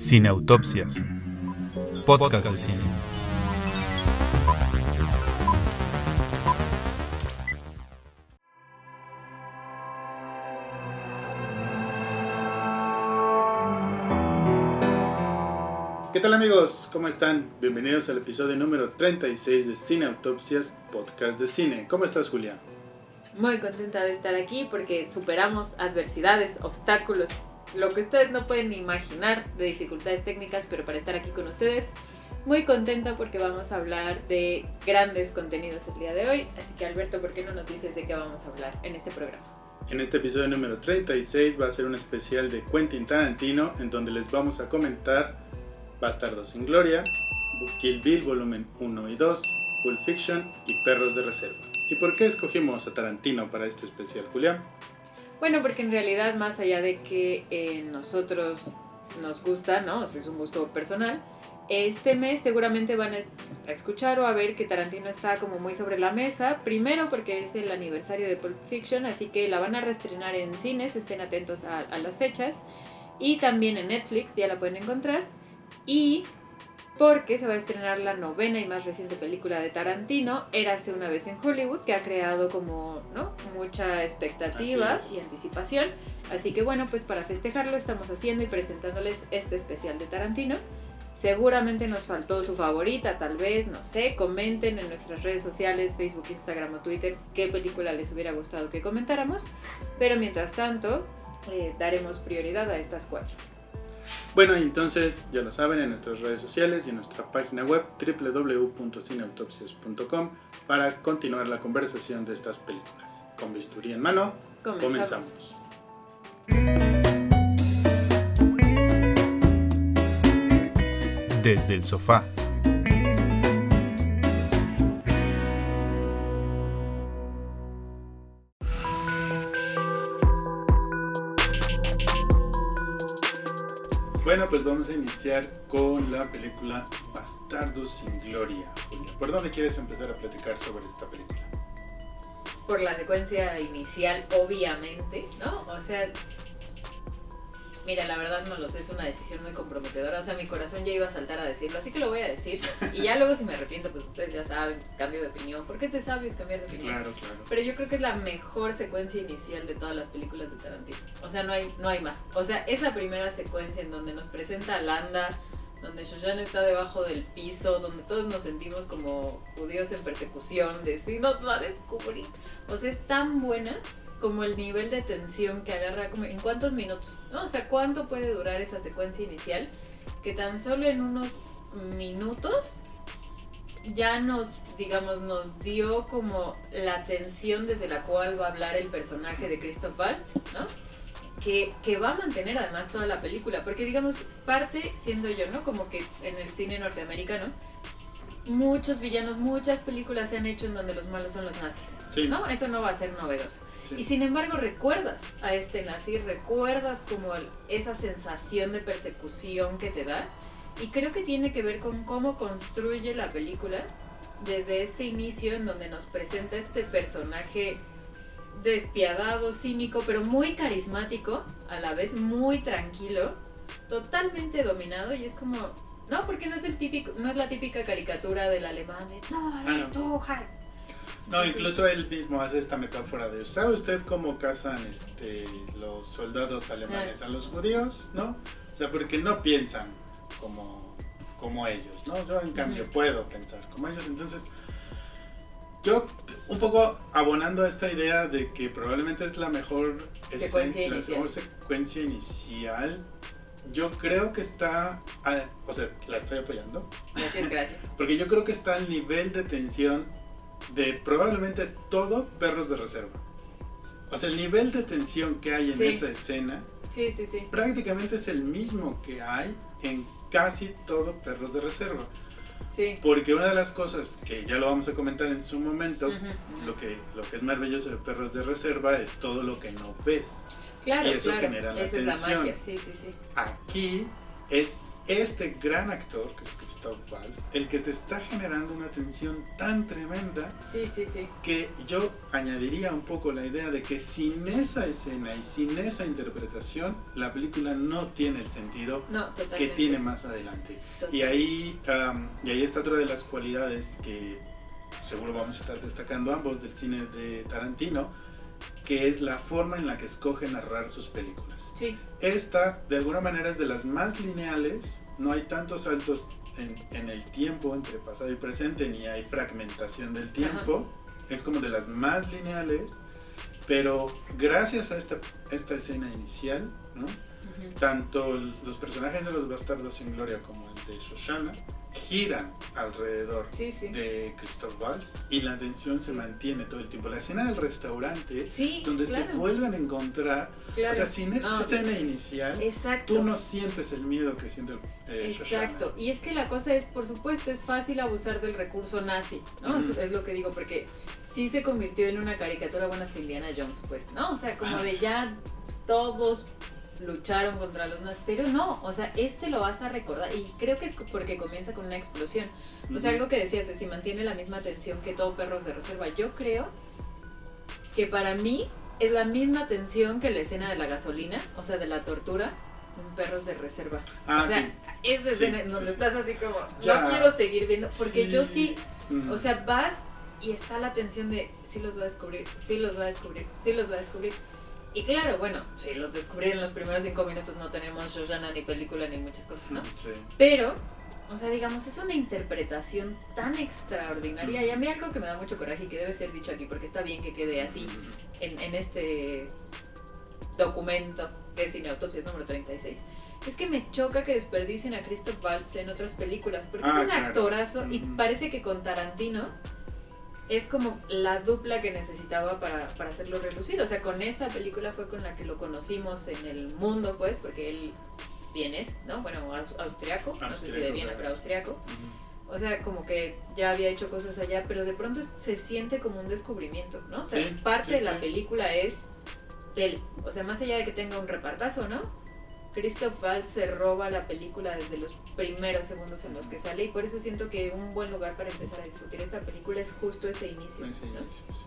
Cineautopsias. Podcast de cine. ¿Qué tal amigos? ¿Cómo están? Bienvenidos al episodio número 36 de Cineautopsias, podcast de cine. ¿Cómo estás, Julia? Muy contenta de estar aquí porque superamos adversidades, obstáculos, lo que ustedes no pueden imaginar de dificultades técnicas, pero para estar aquí con ustedes, muy contenta porque vamos a hablar de grandes contenidos el día de hoy. Así que Alberto, ¿por qué no nos dices de qué vamos a hablar en este programa? En este episodio número 36 va a ser un especial de Quentin Tarantino en donde les vamos a comentar Bastardo sin Gloria, Kill Bill volumen 1 y 2, Pulp Fiction y Perros de Reserva. ¿Y por qué escogimos a Tarantino para este especial, Julián? Bueno, porque en realidad más allá de que eh, nosotros nos gusta, ¿no? Es un gusto personal, este mes seguramente van a escuchar o a ver que Tarantino está como muy sobre la mesa. Primero porque es el aniversario de Pulp Fiction, así que la van a reestrenar en cines, estén atentos a, a las fechas. Y también en Netflix, ya la pueden encontrar. Y porque se va a estrenar la novena y más reciente película de Tarantino, Érase una vez en Hollywood, que ha creado como ¿no? mucha expectativa y anticipación. Así que bueno, pues para festejarlo estamos haciendo y presentándoles este especial de Tarantino. Seguramente nos faltó su favorita, tal vez, no sé, comenten en nuestras redes sociales, Facebook, Instagram o Twitter, qué película les hubiera gustado que comentáramos. Pero mientras tanto, eh, daremos prioridad a estas cuatro. Bueno, entonces ya lo saben en nuestras redes sociales y en nuestra página web www.cineautopsias.com para continuar la conversación de estas películas. Con bisturí en mano, Comenzamos. comenzamos. Desde el sofá. Pues vamos a iniciar con la película Bastardo sin Gloria. ¿por dónde quieres empezar a platicar sobre esta película? por la secuencia inicial, obviamente, ¿no? O sea, mira, la verdad no lo sé, es una decisión muy comprometedora. O sea, mi corazón ya iba a saltar a decirlo, así que lo voy a decir. Y ya luego si me arrepiento, pues ustedes ya saben, pues cambio de opinión. Porque es de sabios cambiar de opinión. Claro, claro. Pero yo creo que es la mejor secuencia inicial de todas las películas de Tarantino. O sea, no hay, no hay más. O sea, es la primera secuencia en donde nos presenta a Landa, donde Shoshan está debajo del piso, donde todos nos sentimos como judíos en persecución, de si nos va a descubrir. O sea, es tan buena como el nivel de tensión que agarra como en cuántos minutos, ¿no? O sea, cuánto puede durar esa secuencia inicial que tan solo en unos minutos ya nos, digamos, nos dio como la tensión desde la cual va a hablar el personaje de Christoph Waltz, ¿no? Que, que va a mantener además toda la película, porque digamos, parte, siendo yo, ¿no? Como que en el cine norteamericano, muchos villanos, muchas películas se han hecho en donde los malos son los nazis, Sí. ¿no? Eso no va a ser novedoso. Sí. Y sin embargo recuerdas a este nazi, recuerdas como el- esa sensación de persecución que te da. Y creo que tiene que ver con cómo construye la película desde este inicio en donde nos presenta este personaje despiadado, cínico, pero muy carismático, a la vez muy tranquilo, totalmente dominado y es como, no, porque no es el típico, no es la típica caricatura del alemán de, no, Ah, no. tú, Harry". No, incluso él mismo hace esta metáfora de, ¿sabe usted cómo cazan este, los soldados alemanes a los judíos? ¿No? O sea, porque no piensan como, como ellos, ¿no? Yo en cambio puedo pensar como ellos, entonces yo un poco abonando a esta idea de que probablemente es la mejor Secuencia escena- la mejor secuencia inicial. Yo creo que está, ah, o sea, la estoy apoyando, Gracias, gracias. porque yo creo que está al nivel de tensión de probablemente todo Perros de Reserva. O sea, el nivel de tensión que hay en Sí. esa escena Sí, sí, sí. prácticamente es el mismo que hay en casi todo Perros de Reserva. Sí. Porque una de las cosas que ya lo vamos a comentar en su momento, lo, que, lo que es maravilloso de Perros de Reserva es todo lo que no ves. Claro, y eso claro. genera la Esa es la tensión. magia, sí, sí, sí. Aquí es este gran actor, que es Christoph Waltz, el que te está generando una tensión tan tremenda que yo añadiría un poco la idea de que sin esa escena y sin esa interpretación, la película no tiene el sentido No, que tiene más adelante. Y ahí, am, y ahí está otra de las cualidades que seguro vamos a estar destacando ambos del cine de Tarantino, que es la forma en la que escoge narrar sus películas. Sí, Esta, de alguna manera, es de las más lineales, no hay tantos saltos en, en el tiempo entre pasado y presente, ni hay fragmentación del tiempo, es como de las más lineales, pero gracias a esta, esta escena inicial, tanto los personajes de los Bastardos sin Gloria como el de Shoshana giran alrededor sí, sí. de Christoph Waltz y la tensión se mantiene todo el tiempo. La escena del restaurante, Sí, donde claro, se vuelven a encontrar, claro. o sea, sin esta No, escena inicial, Exacto. tú no sientes el miedo que siente eh, Shoshana. Exacto, y es que la cosa es, por supuesto, es fácil abusar del recurso nazi, ¿no? Es, es lo que digo, porque sí se convirtió en una caricatura buena hasta Indiana Jones, pues, ¿no? O sea, como Ah, de ya todos lucharon contra los nazis, pero no, o sea, este lo vas a recordar, y creo que es porque comienza con una explosión. O sea, algo que decías, de si mantiene la misma tensión que todo Perros de Reserva, yo creo que para mí es la misma tensión que la escena de la gasolina, o sea, de la tortura en Perros de Reserva. Ah, o sea, sí. esa escena en sí, donde sí. estás así como, Ya. no quiero seguir viendo, porque yo sí, Mm. o sea, vas y está la tensión de, sí los va a descubrir, sí los va a descubrir, sí los va a descubrir. Y claro, bueno, si los descubrir en los primeros cinco minutos no tenemos Shoshana ni película ni muchas cosas, ¿no? Sí. Pero, o sea, digamos, es una interpretación tan extraordinaria. Y a mí algo que me da mucho coraje y que debe ser dicho aquí, porque está bien que quede así en, en este documento que es Cineautopsias número 36. Es que me choca que desperdicien a Christoph Waltz en otras películas, porque Ah, es un claro. actorazo y parece que con Tarantino es como la dupla que necesitaba para, para hacerlo relucir. O sea, con esta película fue con la que lo conocimos en el mundo, pues, porque él vienes, ¿no? Bueno, aus- austriaco, no sé si de Viena, pero austriaco. O sea, como que ya había hecho cosas allá, pero de pronto se siente como un descubrimiento, ¿no? O sea, Sí, parte sí, de la sí. película es él. O sea, más allá de que tenga un repartazo, ¿no? Christoph Waltz se roba la película desde los primeros segundos en los que sale y por eso siento que un buen lugar para empezar a discutir esta película es justo ese inicio. Ese ¿no? inicio, sí.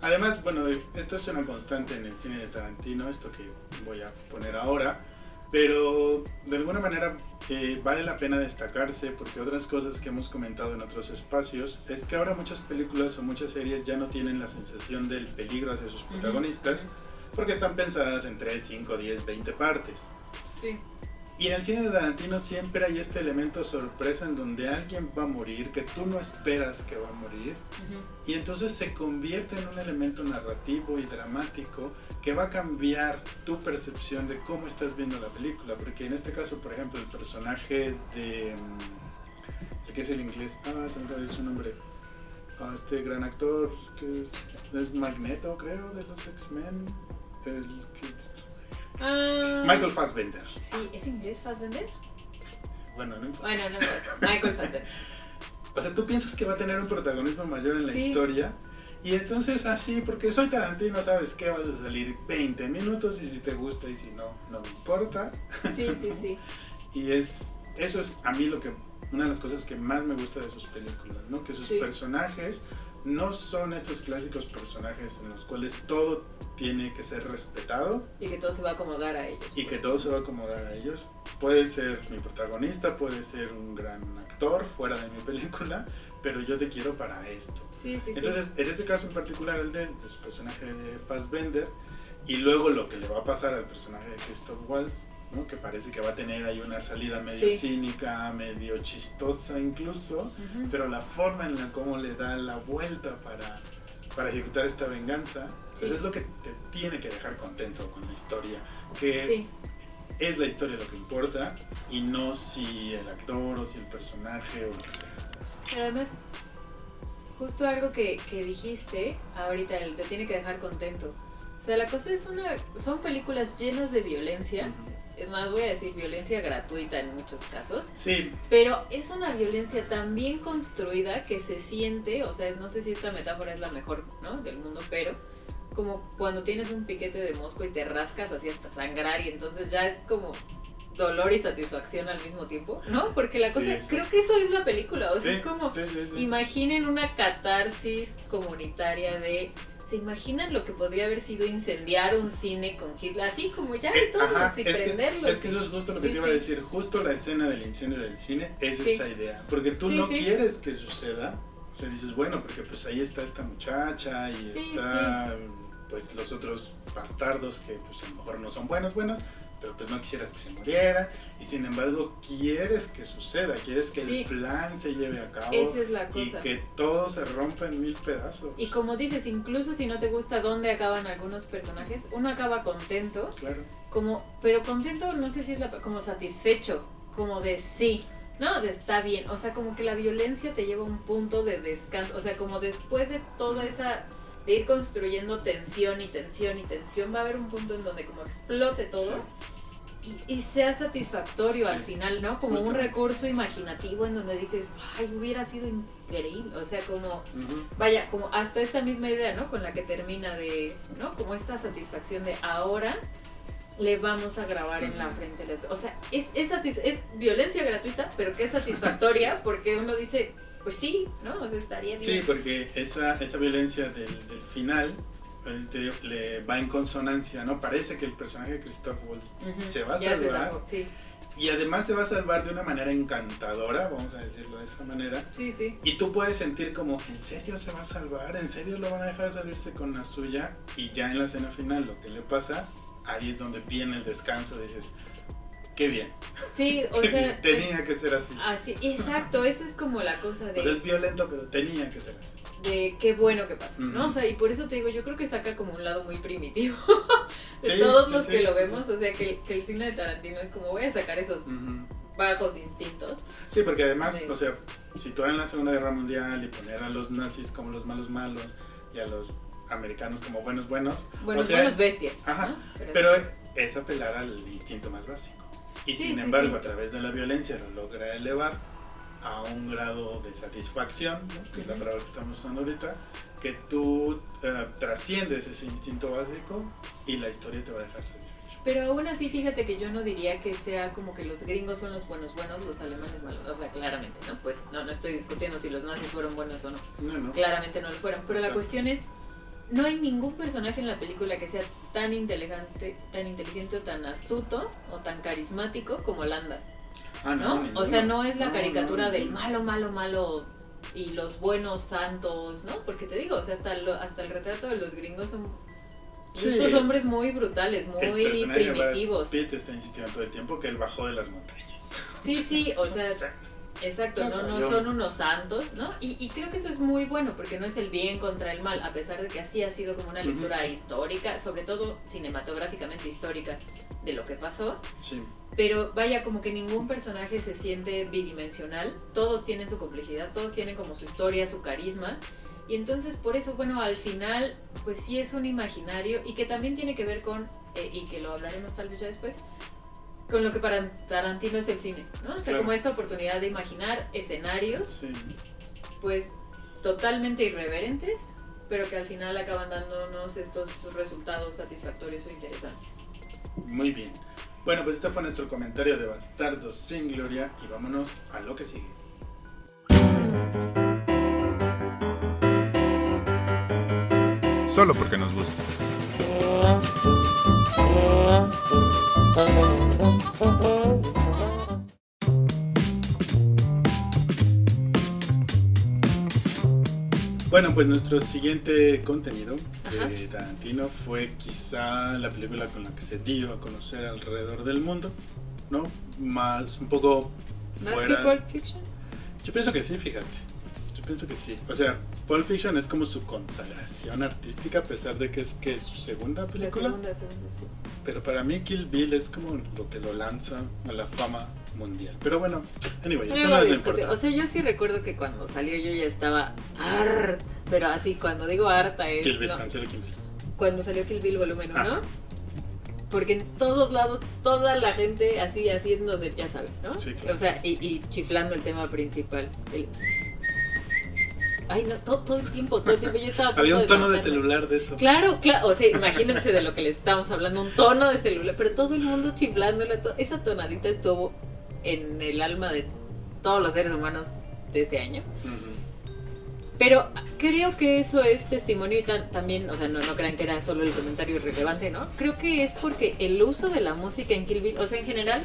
Además, bueno, esto es una constante en el cine de Tarantino, esto que voy a poner ahora, pero de alguna manera eh, vale la pena destacarse porque otras cosas que hemos comentado en otros espacios es que ahora muchas películas o muchas series ya no tienen la sensación del peligro hacia sus protagonistas porque están pensadas en 3, 5, 10, 20 partes. Sí. Y en el cine de Tarantino siempre hay este elemento sorpresa en donde alguien va a morir que tú no esperas que va a morir y entonces se convierte en un elemento narrativo y dramático que va a cambiar tu percepción de cómo estás viendo la película. Porque en este caso, por ejemplo, el personaje de... mm, El que es el inglés... Ah, se me su nombre. Ah, este gran actor que es, es Magneto, creo, de los X-Men. El que- Ah, Michael Fassbender. Sí, ¿es inglés Fassbender? Bueno, no importa. Bueno, no sé. Michael Fassbender. O sea, tú piensas que va a tener un protagonismo mayor en la Sí. historia. Y entonces así, porque soy Tarantino, sabes que vas a salir 20 minutos y si te gusta y si no, no me importa. Sí, sí, sí. Y es eso es a mí lo que una de las cosas que más me gusta de sus películas, ¿no? Que sus Sí. personajes no son estos clásicos personajes en los cuales todo tiene que ser respetado Y que todo se va a acomodar a ellos. y que pues. todo se va a acomodar a ellos. Puede ser mi protagonista, puede ser un gran actor fuera de mi película, pero yo te quiero para esto. Sí, sí, sí. Entonces, en ese caso en particular, el de, personaje de Fassbender, y luego lo que le va a pasar al personaje de Christoph Waltz, ¿no? que parece que va a tener ahí una salida medio Sí. cínica, medio chistosa incluso, Ujú. pero la forma en la cómo le da la vuelta para, para ejecutar esta venganza, pues Sí. es lo que te tiene que dejar contento con la historia, que Sí, es la historia lo que importa y no si el actor o si el personaje o lo que sea. pero además, justo algo que, que dijiste ahorita, el te tiene que dejar contento. O sea, la cosa es una. Son películas llenas de violencia. Es más, voy a decir violencia gratuita en muchos casos. Sí, Pero es una violencia tan bien construida que se siente, o sea, no sé si esta metáfora es la mejor, ¿no? Del mundo, pero como cuando tienes un piquete de mosco y te rascas así hasta sangrar y entonces ya es como dolor y satisfacción al mismo tiempo, ¿no? Porque la cosa, sí. creo que eso es la película, o sea, Sí, es como, imaginen una catarsis comunitaria de, ¿se imaginan lo que podría haber sido incendiar un cine con Hitler? Así como ya Eh, de todos ajá, y que, prenderlos. es que eso es justo lo que Sí, te iba a decir. Justo la escena del incendio del cine es Sí. esa idea. Porque tú no quieres que suceda. O sea, dices, bueno, porque pues ahí está esta muchacha y está pues los otros bastardos que pues a lo mejor no son buenos, buenos, pero pues no quisieras que se muriera. Y sin embargo quieres que suceda, quieres que Sí. el plan se lleve a cabo Esa es la y cosa. que todo se rompa en mil pedazos. Y como dices, incluso si no te gusta dónde acaban algunos personajes, uno acaba contento, Claro. como, pero contento, no sé si es la, como satisfecho, como de sí, no, de está bien, o sea, como que la violencia te lleva a un punto de descanso, o sea, como después de toda esa, de ir construyendo tensión y tensión y tensión, va a haber un punto en donde como explote todo. Y, y sea satisfactorio al Sí, final, ¿no? Como un recurso imaginativo en donde dices, ay, hubiera sido increíble. O sea, como, vaya, como hasta esta misma idea, ¿no? Con la que termina de, ¿no? Como esta satisfacción de ahora le vamos a grabar en la frente. O sea, es, es, es violencia gratuita, pero que es satisfactoria porque uno dice, pues sí, ¿no? O sea, estaría Sí, bien. porque esa, esa violencia del, del final te le va en consonancia, ¿no? Parece que el personaje de Christoph Waltz se va a ya salvar Sí, y además se va a salvar de una manera encantadora, vamos a decirlo de esa manera. sí, sí. Y tú puedes sentir como, ¿en serio se va a salvar? ¿En serio lo van a dejar salirse con la suya? Y ya en la escena final lo que le pasa, ahí es donde viene el descanso, dices, qué bien, Sí, o sea, tenía que ser así. así, exacto, esa es como la cosa de... Sea, es violento, pero tenía que ser así. De qué bueno que pasó, ¿no? O sea, y por eso te digo, yo creo que saca como un lado muy primitivo de Sí, todos los sí, que lo vemos, o sea, que, que el cine de Tarantino es como voy a sacar esos bajos instintos. Sí, porque además, o sea, situar en la Segunda Guerra Mundial y poner a los nazis como los malos malos y a los americanos como buenos buenos, Bueno, O sea, buenos bestias. ajá, ¿no? pero es apelar al instinto más básico. Y sin embargo, a través de la violencia lo logra elevar a un grado de satisfacción, ¿no? que es la palabra que estamos usando ahorita, que tú eh, trasciendes ese instinto básico y la historia te va a dejar satisfecho. Pero aún así, fíjate que yo no diría que sea como que los gringos son los buenos buenos, los alemanes malos. O sea, claramente, ¿no? Pues no, no estoy discutiendo si los nazis fueron buenos o no. No, no. Claramente no lo fueron. Pero la Exacto. cuestión es, no hay ningún personaje en la película que sea tan inteligente, tan inteligente o tan astuto o tan carismático como Landa. Ah, ¿no? o sea, no es la caricatura del malo, malo, malo y los buenos santos, ¿no? Porque te digo, o sea, hasta, lo- hasta el retrato de los gringos son Sí. estos hombres muy brutales, muy Brad primitivos. Pitt está insistiendo todo el tiempo que él bajó de las montañas. Sí, sí, o sea, Exacto. no, no son unos santos, ¿no? Y, y creo que eso es muy bueno, porque no es el bien contra el mal, a pesar de que así ha sido como una lectura histórica, sobre todo cinematográficamente histórica, de lo que pasó. Sí. Pero vaya, como que ningún personaje se siente bidimensional. Todos tienen su complejidad, todos tienen como su historia, su carisma. Y entonces por eso, bueno, al final, pues sí es un imaginario y que también tiene que ver con, eh, y que lo hablaremos tal vez ya después, con lo que para Tarantino es el cine, ¿no? O sea, Claro. como esta oportunidad de imaginar escenarios, Sí. pues totalmente irreverentes, pero que al final acaban dándonos estos resultados satisfactorios o interesantes. Muy bien. Bueno, pues este fue nuestro comentario de Bastardos sin Gloria y vámonos a lo que sigue. Solo porque nos gusta. Bueno, pues nuestro siguiente contenido Ajá. de Tarantino fue quizá la película con la que se dio a conocer alrededor del mundo, ¿no? Más un poco ¿Más fuera. que Pulp Fiction? Yo pienso que sí, fíjate. Pienso que sí. O sea, Pulp Fiction es como su consagración artística, a pesar de que es que es su segunda La película. segunda, segunda, sí. Pero para mí Kill Bill es como lo que lo lanza a la fama mundial. Pero bueno, anyway, eso no es lo importante. O sea, yo sí recuerdo que cuando salió yo ya estaba harta. Pero así, cuando digo harta es. Kill Bill, no, cancela Kill Bill. cuando salió Kill Bill volumen 1. Ah. Porque en todos lados, toda la gente así haciéndose, ya saben, ¿no? Sí, claro. O sea, y, y chiflando el tema principal. el- Ay, no, todo, todo el tiempo, todo el tiempo yo estaba Había un tono de celular de eso. Claro, claro, o sea, imagínense de lo que les estamos hablando, un tono de celular, pero todo el mundo chiflándole, to- esa tonadita estuvo en el alma de todos los seres humanos de ese año. Ujú. Pero creo que eso es testimonio y también, o sea, no, no crean que era solo el comentario irrelevante, ¿no? Creo que es porque el uso de la música en Kill Bill, o sea, en general,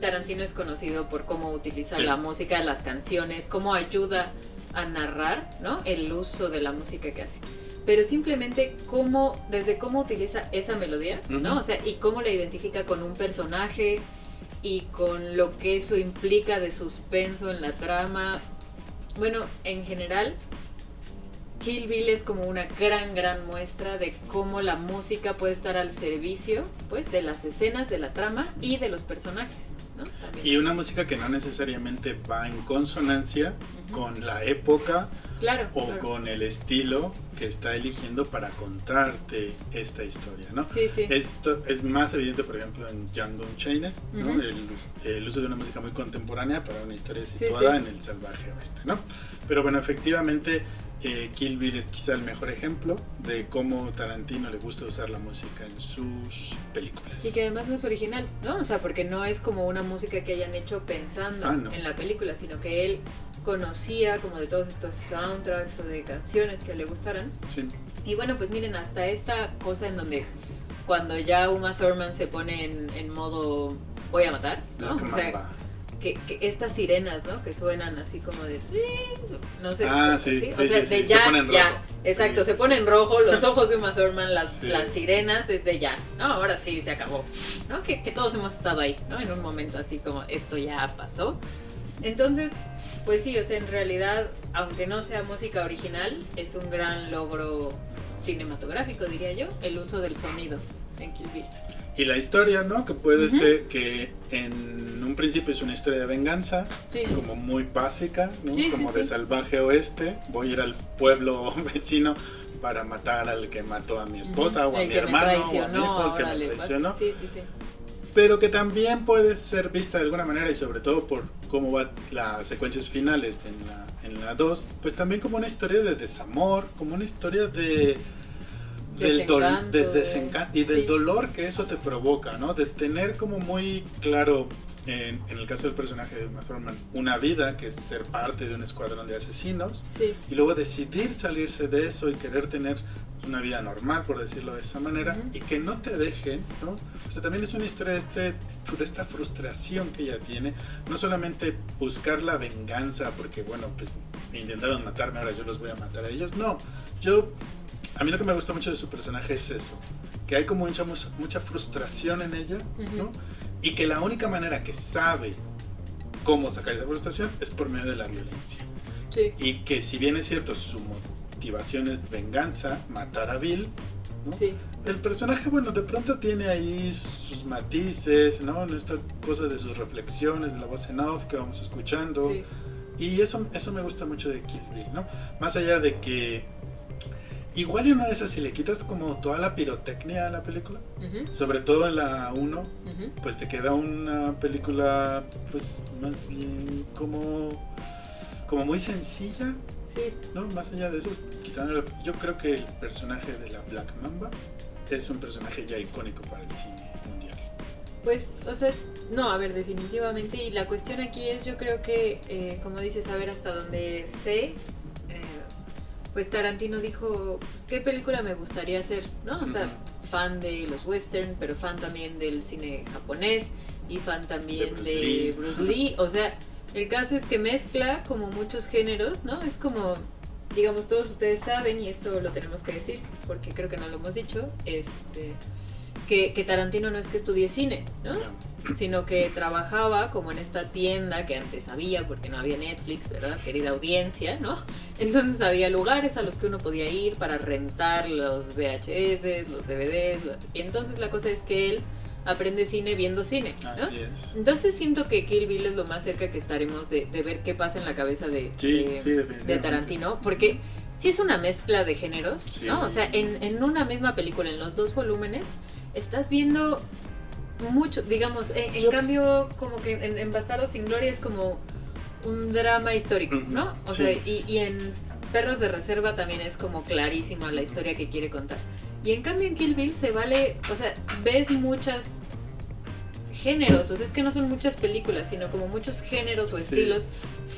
Tarantino es conocido por cómo utiliza Sí. la música, las canciones, cómo ayuda a narrar, ¿no? El uso de la música que hace. Pero simplemente cómo, desde cómo utiliza esa melodía, ¿no? O sea, y cómo la identifica con un personaje y con lo que eso implica de suspenso en la trama. Bueno, en general, Kill Bill es como una gran, gran muestra de cómo la música puede estar al servicio, pues, de las escenas, de la trama y de los personajes, ¿no? Y una música que no necesariamente va en consonancia Ujú. con la época claro, o claro. con el estilo que está eligiendo para contarte esta historia, ¿no? Sí, sí. Esto es más evidente, por ejemplo, en Django Unchained, ¿no? Ujú. el, el uso de una música muy contemporánea para una historia Sí, situada sí. en el salvaje oeste, ¿no? Pero bueno, efectivamente, eh, Kill Bill es quizá el mejor ejemplo de cómo Tarantino le gusta usar la música en sus películas. Y que además no es original, ¿no? O sea, porque no es como una música que hayan hecho pensando Ah, no. en la película, sino que él conocía como de todos estos soundtracks o de canciones que le gustaran. Sí. Y bueno, pues miren, hasta esta cosa en donde cuando ya Uma Thurman se pone en, en modo voy a matar, ¿no? O sea. Que, que estas sirenas, ¿no? Que suenan así como de... No sé. Ah, sí, sí, O sea, de sí, se ya, ponen ya. rojo. Exacto, se sí, pone sí. en rojo los ojos de Uma Thurman, las, las sirenas, es de ya. No, ahora sí, se acabó. ¿No? Que, que todos hemos estado ahí, ¿no? En un momento así como esto ya pasó. Entonces, pues sí, o sea, en realidad, aunque no sea música original, es un gran logro cinematográfico, diría yo, el uso del sonido en Kill Bill. Y la historia, ¿no? Que puede Ujú. ser que en un principio es una historia de venganza, Sí. como muy básica, ¿no? Sí, sí, como de sí. salvaje oeste. Voy a ir al pueblo vecino para matar al que mató a mi esposa o a el mi hermano o a mi hijo, el que me le traicionó. Sí, sí, sí. Pero que también puede ser vista de alguna manera y sobre todo por cómo va las secuencias finales en la, en la 2, pues también como una historia de desamor, como una historia de... Del Desencanto, de de- desencan- y del sí. dolor que eso te provoca, ¿no? De tener como muy claro, en, en el caso del personaje de Uma Thurman, una vida que es ser parte de un escuadrón de asesinos Sí. y luego decidir salirse de eso y querer tener una vida normal, por decirlo de esa manera, Ujú. y que no te dejen, ¿no? O sea, también es una historia de, este, de esta frustración que ella tiene, no solamente buscar la venganza, porque bueno, pues intentaron matarme, ahora yo los voy a matar a ellos, no, yo, a mí lo que me gusta mucho de su personaje es eso, que hay como mucha, mucha frustración en ella, ¿no? Y que la única manera que sabe cómo sacar esa frustración es por medio de la violencia. Sí. Y que si bien es cierto, su motivación es venganza, matar a Bill, ¿no? Sí. el personaje, bueno, de pronto tiene ahí sus matices, ¿no? En esta cosa de sus reflexiones, de la voz en off que vamos escuchando. Sí. Y eso, eso me gusta mucho de Kill Bill, ¿no? Más allá de que igual en una de esas si le quitas como toda la pirotecnia a la película, sobre todo en la 1, ujú. pues te queda una película pues más bien como como muy sencilla Sí. no más allá de eso quitándole- yo creo que el personaje de la Black Mamba es un personaje ya icónico para el cine mundial Pues, o sea, no, a ver, definitivamente. Y la cuestión aquí es, yo creo que, eh, como dices, a ver hasta donde sé, pues Tarantino dijo, pues, ¿qué película me gustaría hacer? ¿No? O sea, fan de los western, pero fan también del cine japonés y fan también De de Bruce. Lee. O sea, el caso es que mezcla como muchos géneros, ¿no? Es como, digamos, todos ustedes saben, y esto lo tenemos que decir, porque creo que no lo hemos dicho, este... Que, que Tarantino no es que estudie cine, ¿no? Sino que trabajaba como en esta tienda que antes había porque no había Netflix, ¿verdad? Querida audiencia, ¿no? Entonces había lugares a los que uno podía ir para rentar los VHS, los DVDs, y entonces la cosa es que él aprende cine viendo cine, ¿no? así es Entonces siento que Kill Bill es lo más cerca que estaremos de, de ver qué pasa en la cabeza de, sí de- sí de Tarantino, porque sí es una mezcla de géneros, Sí. ¿no? O sea, en, en una misma película, en los dos volúmenes, estás viendo mucho, digamos, en, cambio, como que en, en Bastardo sin Gloria es como un drama histórico, ¿no? O sí. sea, y, y en Perros de Reserva también es como clarísima la historia que quiere contar. Y en cambio en Kill Bill se vale, o sea, ves muchas géneros, o sea, es que no son muchas películas, sino como muchos géneros o Sí. estilos,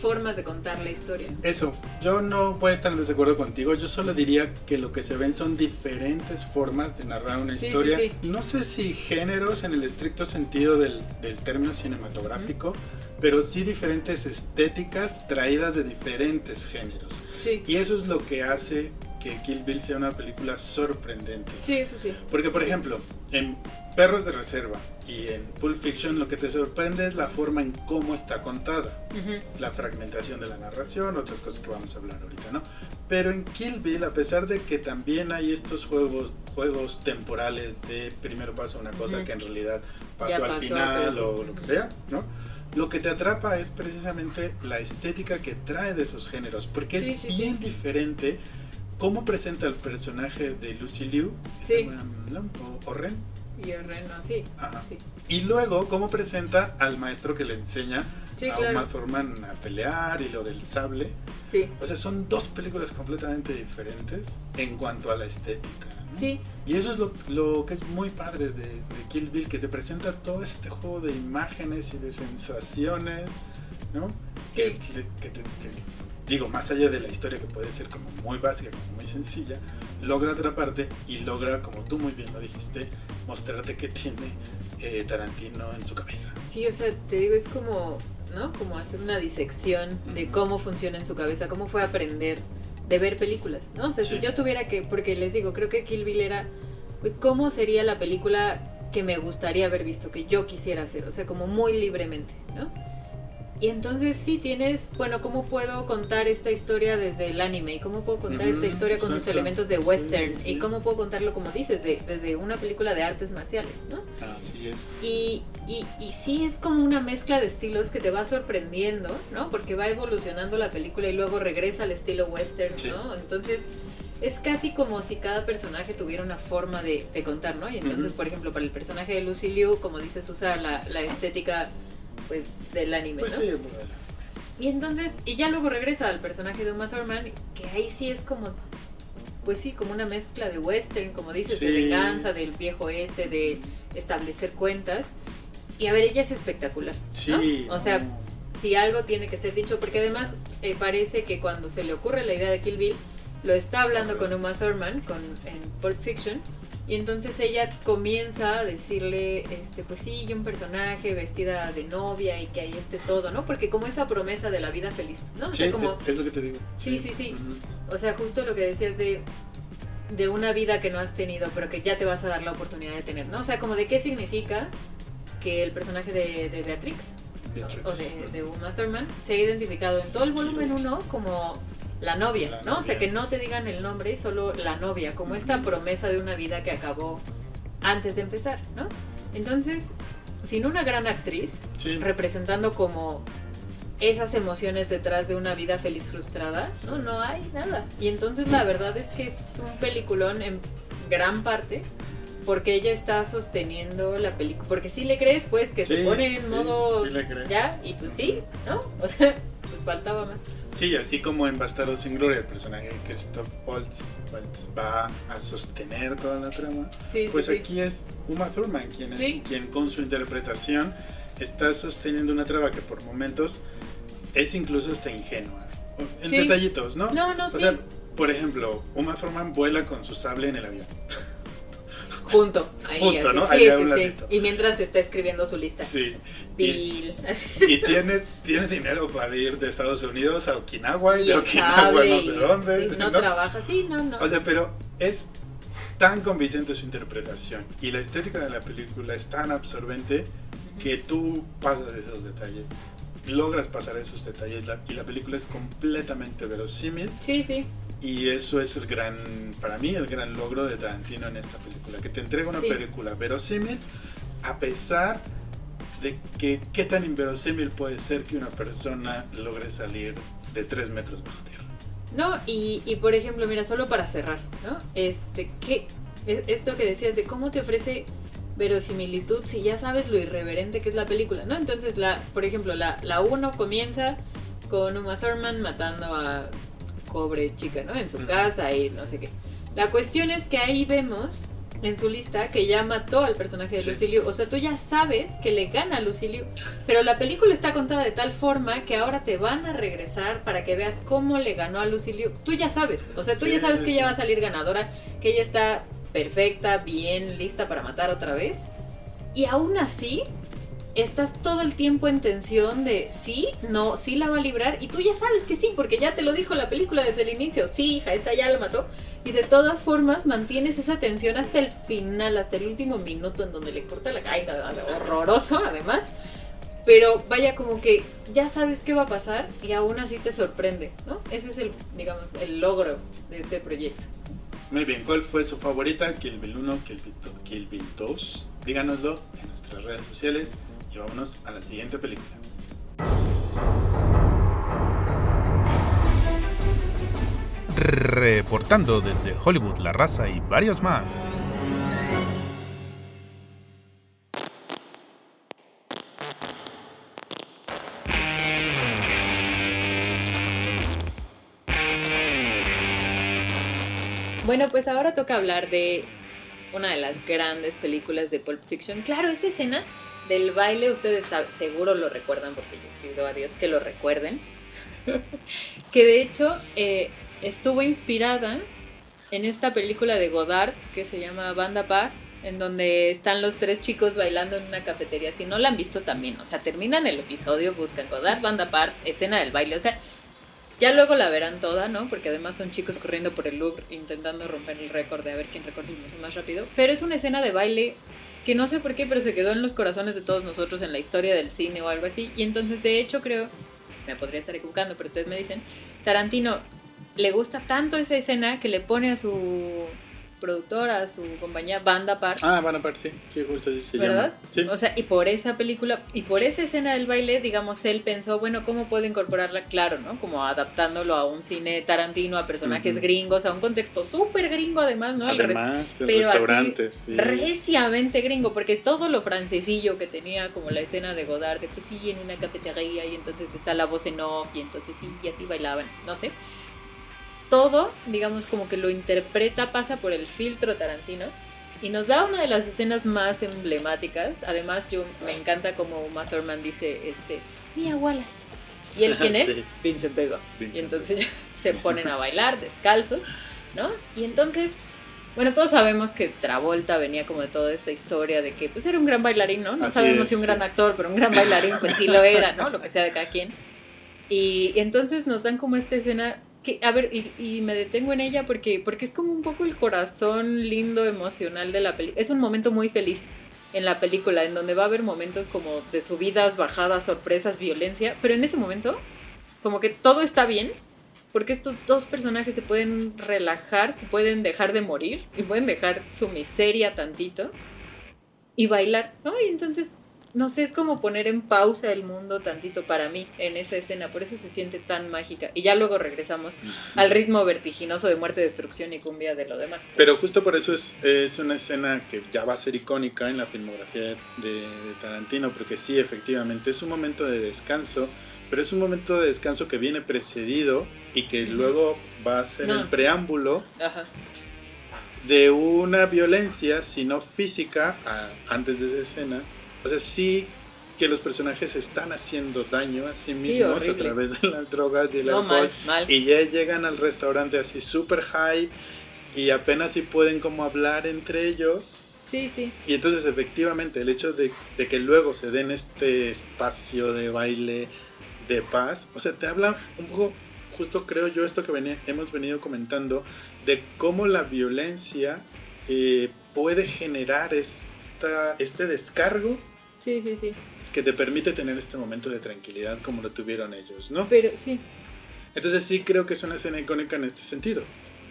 formas de contar la historia. Eso, yo no puedo estar en desacuerdo contigo, yo solo diría que lo que se ven son diferentes formas de narrar una Sí, historia. sí, No sé si géneros en el estricto sentido del, del término cinematográfico, pero sí diferentes estéticas traídas de diferentes géneros. Sí, Y eso es lo que hace que Kill Bill sea una película sorprendente. sí, eso sí. Porque, por ejemplo, en Perros de Reserva y en Pulp Fiction lo que te sorprende es la forma en cómo está contada Ujú. la fragmentación de la narración, otras cosas que vamos a hablar ahorita, ¿no? Pero en Kill Bill, a pesar de que también hay estos juegos, juegos temporales de primero pasa una cosa Ujú. que en realidad pasó Ya al pasó, final sí. o lo que sea, ¿no? Lo que te atrapa es precisamente la estética que trae de esos géneros, porque Sí, es sí, bien diferente cómo presenta el personaje de Lucy Liu, Sí. ¿no? O, o Ren, Y el reno, sí. Ajá. Sí, y luego cómo presenta al maestro que le enseña sí a claro. Uma Thurman a pelear y lo del sable. Sí, O sea, son dos películas completamente diferentes en cuanto a la estética. ¿no? sí, Y eso es lo, lo que es muy padre de, de Kill Bill, que te presenta todo este juego de imágenes y de sensaciones, ¿no? Sí. Que, que- que te- que, digo, más allá de la historia que puede ser como muy básica, como muy sencilla, logra atraparte y logra, como tú muy bien lo dijiste, mostrarte que tiene eh, Tarantino en su cabeza. sí, o sea, te digo, es como, ¿no? Como hacer una disección de cómo funciona en su cabeza, cómo fue aprender de ver películas, ¿no? O sea, Sí. si yo tuviera que, porque les digo, creo que Kill Bill era, pues, ¿cómo sería la película que me gustaría haber visto, que yo quisiera hacer? O sea, como muy libremente, ¿no? Y entonces sí tienes, bueno, ¿cómo puedo contar esta historia desde el anime? ¿Y cómo puedo contar esta historia con sus elementos de western? sí, sí. ¿Y cómo puedo contarlo, como dices, de- desde una película de artes marciales, ¿no? Así es. Y, y, y sí es como una mezcla de estilos que te va sorprendiendo, ¿no? Porque va evolucionando la película y luego regresa al estilo western. ¿no? Entonces es casi como si cada personaje tuviera una forma de, de contar, ¿no? Y entonces, por ejemplo, para el personaje de Lucy Liu, como dices, usa la, la estética pues del anime, Pues ¿no? sí, Y entonces, y ya luego regresa al personaje de Uma Thurman, que ahí sí es como, pues sí, como una mezcla de western, como dices, de venganza, del viejo este, de establecer cuentas. Y a ver, ella es espectacular. sí. O sea, no. Si algo tiene que ser dicho, porque además eh, parece que cuando se le ocurre la idea de Kill Bill, lo está hablando con Uma Thurman con, en Pulp Fiction. Y entonces ella comienza a decirle, este, pues sí, un personaje vestida de novia y que ahí esté todo, ¿no? Porque como esa promesa de la vida feliz, ¿no? O Sí, sea, como, te- es lo que te digo. Sí, sí, sí. O sea, justo lo que decías de, de una vida que no has tenido, pero que ya te vas a dar la oportunidad de tener, ¿no? O sea, como de qué significa que el personaje de, de Beatrix Beatrix. o de, de Uma Thurman se ha identificado en todo el volumen 1 como la novia, La ¿no? O sea, novia. que no te digan el nombre, solo la novia, como esta promesa de una vida que acabó antes de empezar, ¿no? Entonces, sin una gran actriz, Sí. representando como esas emociones detrás de una vida feliz frustrada, no, no hay nada. Y entonces la verdad es que es un peliculón en gran parte porque ella está sosteniendo la película. Porque si le crees, pues, que se Sí, pone en modo sí ya, y pues sí, ¿no? O sea, pues faltaba más. Sí, así como en Bastardo sin Gloria, el personaje de Christoph Waltz, Waltz va a sostener toda la trama. Sí, Pues sí, sí. aquí es Uma Thurman quien, es, Sí. quien con su interpretación está sosteniendo una trama que por momentos es incluso hasta ingenua. En Sí. detallitos, ¿no? No, no, o sí. sea, por ejemplo, Uma Thurman vuela con su sable en el avión. Junto, ahí, Junto, así. ¿no? Sí, sí, sí. Y mientras está escribiendo su lista. Sí. Y, tiene, tiene dinero para ir de Estados Unidos a Okinawa y Y de Okinawa no sé dónde. sí, no, ¿no? trabaja, sí, no, no. O sea, pero es tan convincente su interpretación y la estética de la película es tan absorbente que tú pasas esos detalles, logras pasar esos detalles la- y la película es completamente verosímil Sí, sí. Y eso es el gran, para mí, el gran logro de Tarantino en esta película, que te entrega una Sí. película verosímil a pesar de que qué tan inverosímil puede ser que una persona logre salir de tres metros bajo tierra. No, y, y por ejemplo, mira, solo para cerrar, ¿no? Este, ¿qué? E- Esto que decías de cómo te ofrece verosimilitud si ya sabes lo irreverente que es la película, ¿no? Entonces, la, por ejemplo, la, la 1 comienza con Uma Thurman matando a pobre chica, ¿no? En su casa y no sé qué. La cuestión es que ahí vemos en su lista que ya mató al personaje de Sí. Lucilio. O sea, tú ya sabes que le gana a Lucilio. Pero la película está contada de tal forma que ahora te van a regresar para que veas cómo le ganó a Lucilio. Tú ya sabes. O sea, tú Sí, ya sabes sí, que ella va a salir ganadora, que ella está perfecta, bien, lista para matar otra vez. Y aún así, estás todo el tiempo en tensión de sí, no, sí la va a librar. Y tú ya sabes que sí, porque ya te lo dijo la película desde el inicio. Sí, hija, esta ya la mató. Y de todas formas mantienes esa tensión hasta el final, hasta el último minuto en donde le corta la caída. Horroroso, además. Pero vaya como que ya sabes qué va a pasar y aún así te sorprende, ¿no? Ese es el, digamos, el logro de este proyecto. Muy bien, ¿cuál fue su favorita? Kill Bill 1, Kill Bill, do- Kill Bill 2. Díganoslo en nuestras redes sociales y vámonos a la siguiente película. Reportando desde Hollywood, La Raza y varios más. Bueno, pues ahora toca hablar de una de las grandes películas de Pulp Fiction. Claro, esa escena del baile, ustedes seguro lo recuerdan porque yo pido a Dios que lo recuerden. que de hecho eh, estuvo inspirada en esta película de Godard que se llama Banda Apart, en donde están los tres chicos bailando en una cafetería. Si no la han visto también, o sea, terminan el episodio, buscan Godard, Banda Apart, escena del baile, o sea, ya luego la verán toda, ¿no? Porque además son chicos corriendo por el Louvre intentando romper el récord de a ver quién recorre el museo más rápido. Pero es una escena de baile que no sé por qué, pero se quedó en los corazones de todos nosotros en la historia del cine o algo así. Y entonces, de hecho, creo, me podría estar equivocando, pero ustedes me dicen, Tarantino le gusta tanto esa escena que le pone a su productora, su compañía, Banda Apart. Ah, van a ver, sí, sí, justo así se ¿Verdad? llama. Sí. O sea, y por esa película, y por esa escena del baile, digamos, él pensó, bueno, ¿cómo puedo incorporarla? Claro, ¿no? Como adaptándolo a un cine tarantino, a personajes gringos, a un contexto súper gringo además, ¿no? Además, el pero así, restaurante, sí. Reciamente gringo, porque todo lo francesillo que tenía, como la escena de Godard, de pues sí, en una cafetería, y entonces está la voz en off, y entonces sí, y así bailaban, no sé. Todo, digamos, como que lo interpreta, pasa por el filtro Tarantino, y nos da una de las escenas más emblemáticas. Además, yo me encanta como Uma Thurman dice, este, Mia Wallace. ¿Y él quién es? Sí. Vega. Vincent Y entonces se ponen a bailar descalzos, ¿no? Y entonces, bueno, todos sabemos que Travolta venía como de toda esta historia de que pues era un gran bailarín, ¿no? No Así sabemos es, si un sí. gran actor, pero un gran bailarín pues sí lo era, ¿no? Lo que sea de cada quien. Y entonces nos dan como esta escena que, a ver, y, me detengo en ella porque, porque es como un poco el corazón lindo, emocional de la película. Es un momento muy feliz en la película, en donde va a haber momentos como de subidas, bajadas, sorpresas, violencia, pero en ese momento, como que todo está bien, porque estos dos personajes se pueden relajar, se pueden dejar de morir y pueden dejar su miseria tantito y bailar, ¿no? Y entonces, no sé, es como poner en pausa el mundo tantito para mí en esa escena, por eso se siente tan mágica. Y ya luego regresamos al ritmo vertiginoso de muerte, destrucción y cumbia de lo demás. pues. Pero justo por eso es, es una escena que ya va a ser icónica en la filmografía de, de Tarantino, porque sí, efectivamente, es un momento de descanso, pero es un momento de descanso que viene precedido y que luego va a ser No. el preámbulo Ajá. de una violencia, si no física, antes de esa escena. O sea, sí que los personajes están haciendo daño a sí mismos a través de las drogas y el No, alcohol. mal, mal. Y ya llegan al restaurante así super high y apenas si pueden como hablar entre ellos. Sí, sí. Y entonces efectivamente el hecho de, de que luego se den este espacio de baile de paz, o sea, te habla un poco, justo creo yo esto que venía- hemos venido comentando, de cómo la violencia eh, puede generar esta, este descargo Sí, sí, sí. que te permite tener este momento de tranquilidad como lo tuvieron ellos, ¿no? Pero sí. Entonces sí creo que es una escena icónica en este sentido,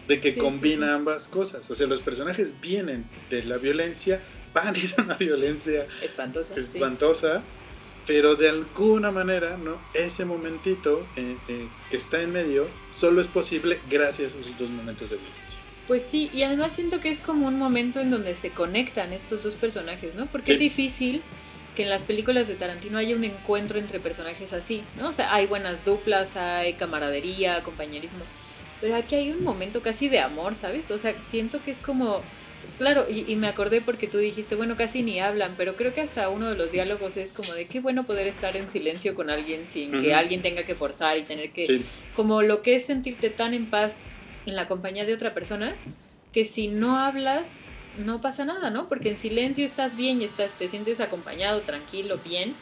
de que Sí, combina sí. ambas cosas. O sea, los personajes vienen de la violencia, van a ir a una violencia Espantosa. sí. espantosa, pero de alguna manera, ¿no? Ese momentito eh, eh, que está en medio solo es posible gracias a esos dos momentos de violencia. Pues sí, y además siento que es como un momento en donde se conectan estos dos personajes, ¿no? Porque Sí. es difícil que en las películas de Tarantino haya un encuentro entre personajes así, ¿no? O sea, hay buenas duplas, hay camaradería, compañerismo, Pero aquí hay un momento casi de amor, ¿sabes? O sea, siento que es como... Claro, y, y me acordé porque tú dijiste, bueno, casi ni hablan, pero creo que hasta uno de los diálogos es como de qué bueno poder estar en silencio con alguien sin que Ujú. alguien tenga que forzar y tener que... Sí, Como lo que es sentirte tan en paz en la compañía de otra persona, que si no hablas, no pasa nada, ¿no? Porque en silencio estás bien y estás, te sientes acompañado, tranquilo, bien.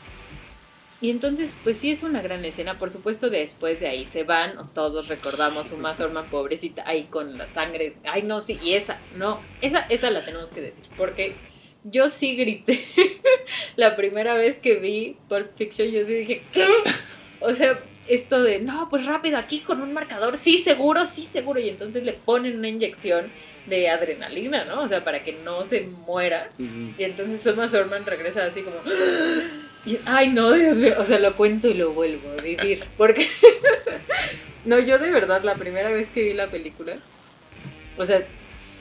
Y entonces, pues sí es una gran escena. Por supuesto, después de ahí se van. Todos recordamos Uma Thurman, pobrecita, ahí con la sangre. Ay, no, sí, y esa, no, esa, esa la tenemos que decir. Porque yo sí grité la primera vez que vi Pulp Fiction. Yo sí dije, ¿qué? O sea, esto de, no, pues rápido, aquí con un marcador, sí, seguro, sí, seguro. Y entonces le ponen una inyección de adrenalina, ¿no? O sea, para que no se muera. Ujú. Y entonces Uma Thurman regresa así como... y, Ay, no, Dios mío. O sea, lo cuento y lo vuelvo a vivir. Porque... no, yo de verdad, la primera vez que vi la película, o sea,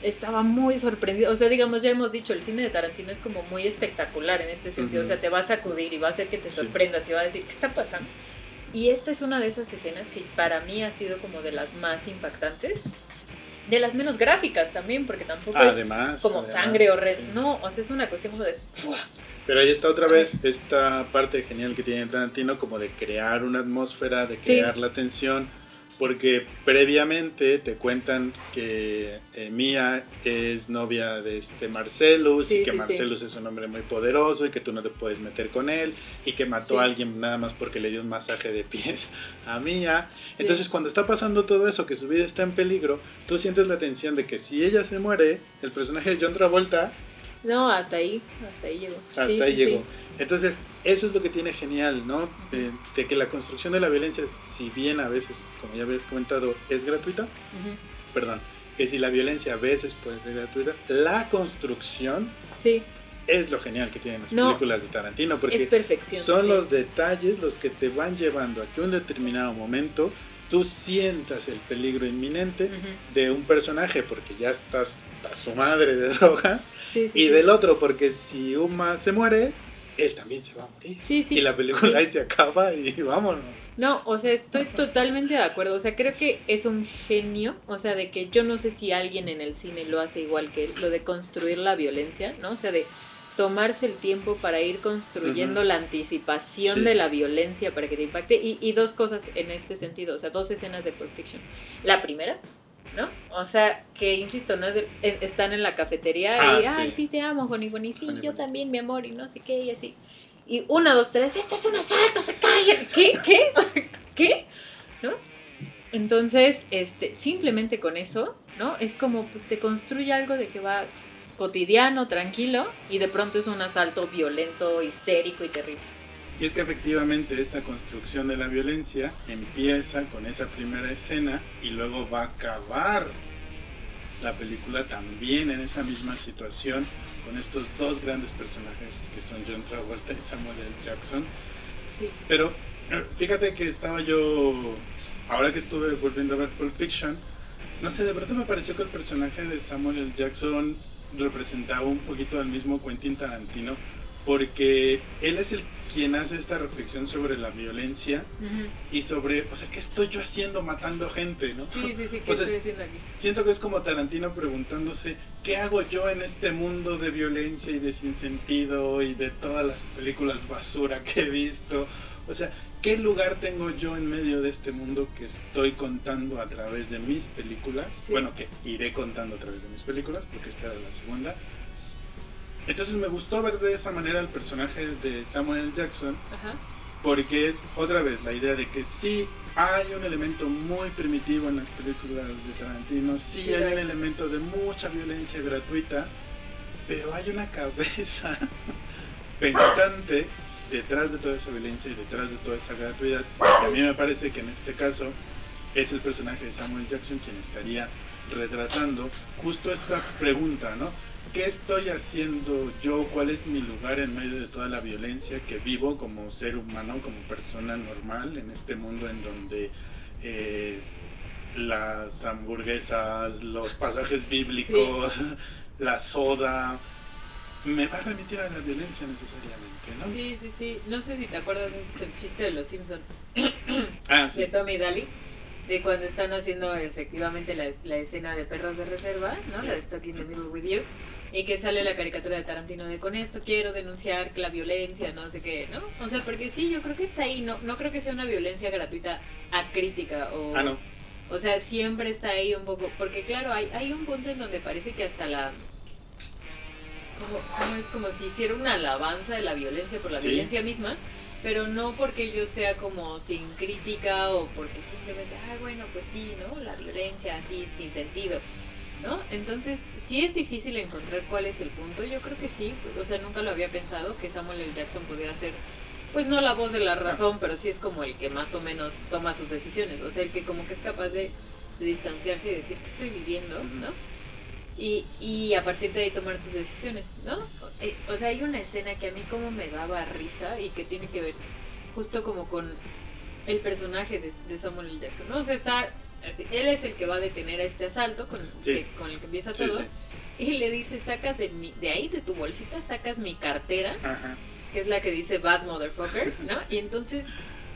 estaba muy sorprendida. O sea, digamos, ya hemos dicho, el cine de Tarantino es como muy espectacular en este sentido. Ujú. O sea, te va a sacudir y va a hacer que te Sí. sorprendas y va a decir, ¿qué está pasando? Y esta es una de esas escenas que para mí ha sido como de las más impactantes. De las menos gráficas también, porque tampoco es como además, sangre o red. sí. No, o sea, es una cuestión como de. ¡fua! Pero ahí está otra vez esta parte genial que tiene Tarantino, como de crear una atmósfera, de Sí. crear la tensión, porque previamente te cuentan que eh, Mia es novia de este Marcelus Sí, y que sí, sí. Marcelus es un hombre muy poderoso y que tú no te puedes meter con él y que mató a alguien nada más porque le dio un masaje de pies a Mia. Sí. Entonces cuando está pasando todo eso, que su vida está en peligro, tú sientes la tensión de que si ella se muere, el personaje de John Travolta No, hasta ahí, hasta ahí llegó. hasta ahí llegó. Entonces, eso es lo que tiene genial, ¿no? Eh, de que la construcción de la violencia, si bien a veces, como ya habías comentado, es gratuita, Ujú. perdón, que si la violencia a veces puede ser gratuita, la construcción Sí, es lo genial que tienen las No. películas de Tarantino, porque son sí. los detalles los que te van llevando a que un determinado momento tú sientas el peligro inminente Ujú. de un personaje, porque ya estás a su madre de drogas, Sí, sí, y sí. del otro, porque si Uma se muere, él también se va a morir. Sí, sí. Y la película ahí se acaba y vámonos. No, o sea, estoy totalmente de acuerdo. O sea, creo que es un genio. O sea, de que yo no sé si alguien en el cine lo hace igual que él, lo de construir la violencia, ¿no? O sea, de tomarse el tiempo para ir construyendo la anticipación Sí. de la violencia para que te impacte. Y, y dos cosas en este sentido, o sea, dos escenas de Pulp Fiction. La primera, ¿no? O sea, que insisto, no es de- eh, están en la cafetería Ah, y, sí. ay, sí, te amo, Honey Bunny, sí, yo también, mi amor, y no sé qué, y así. Y una, dos, tres, esto es un asalto, se callan. ¿Qué? ¿Qué? O sea, ¿Qué? ¿No? Entonces, este, simplemente con eso, ¿no? Es como, pues te construye algo de que va cotidiano, tranquilo, y de pronto es un asalto violento, histérico y terrible. Y es que efectivamente esa construcción de la violencia empieza con esa primera escena y luego va a acabar la película también en esa misma situación con estos dos grandes personajes que son John Travolta y Samuel L. Jackson. Sí. Pero eh, fíjate que estaba yo, ahora que estuve volviendo a ver Pulp Fiction, no sé, de verdad me pareció que el personaje de Samuel L. Jackson representaba un poquito al mismo Quentin Tarantino, porque él es el quien hace esta reflexión sobre la violencia Ujú. y sobre, o sea, ¿qué estoy yo haciendo matando gente, no? Sí, sí, sí, ¿qué Pues es- estoy haciendo aquí? Siento que es como Tarantino preguntándose, ¿qué hago yo en este mundo de violencia y de sinsentido y de todas las películas basura que he visto? O sea, ¿qué lugar tengo yo en medio de este mundo que estoy contando a través de mis películas? Sí. Bueno, que iré contando a través de mis películas, porque esta era la segunda. Entonces me gustó ver de esa manera el personaje de Samuel L. Jackson, Ajá. porque es otra vez la idea de que sí hay un elemento muy primitivo en las películas de Tarantino, sí, Sí, hay hay. un elemento de mucha violencia gratuita, pero hay una cabeza pensante detrás de toda esa violencia y detrás de toda esa gratuidad. Y a mí me parece que en este caso es el personaje de Samuel Jackson quien estaría retratando justo esta pregunta, ¿no? ¿Qué estoy haciendo yo? ¿Cuál es mi lugar en medio de toda la violencia que vivo como ser humano, como persona normal en este mundo en donde eh, las hamburguesas, los pasajes bíblicos, la soda, me va a remitir a la violencia necesariamente, ¿no? Sí, sí, sí. No sé si te acuerdas, ese es el chiste de los Simpsons. Ah, sí. de Tommy Daly, de cuando están haciendo efectivamente la, la escena de perros de reserva, ¿no? Sí. La de Stuck in the Middle with You. Y que sale la caricatura de Tarantino de con esto quiero denunciar la violencia, no sé qué, ¿no? O sea, porque sí, yo creo que está ahí, no, no creo que sea una violencia gratuita acrítica o... Ah, no. O sea, siempre está ahí un poco, porque claro, hay, hay un punto en donde parece que hasta la... Como, como es como si hiciera una alabanza de la violencia por la Sí. violencia misma, pero no porque yo sea como sin crítica o porque simplemente, ah, bueno, pues sí, ¿no? La violencia así, sin sentido, ¿no? Entonces, sí es difícil encontrar cuál es el punto, yo creo que sí, o sea, nunca lo había pensado que Samuel L. Jackson pudiera ser, pues no la voz de la razón, pero sí es como el que más o menos toma sus decisiones, o sea, el que como que es capaz de, de distanciarse y decir que estoy viviendo. ¿no? Y, y a partir de ahí tomar sus decisiones, ¿no? Eh, O sea, hay una escena que a mí como me daba risa y que tiene que ver justo como con el personaje de, de Samuel L. Jackson, ¿no? O sea, está, así, él es el que va a detener a este asalto con, Sí. que- con el que empieza Sí, todo. sí. Y le dice, sacas de, mi, de ahí, de tu bolsita, sacas mi cartera, Ajá. que es la que dice bad motherfucker, ¿no? Y entonces,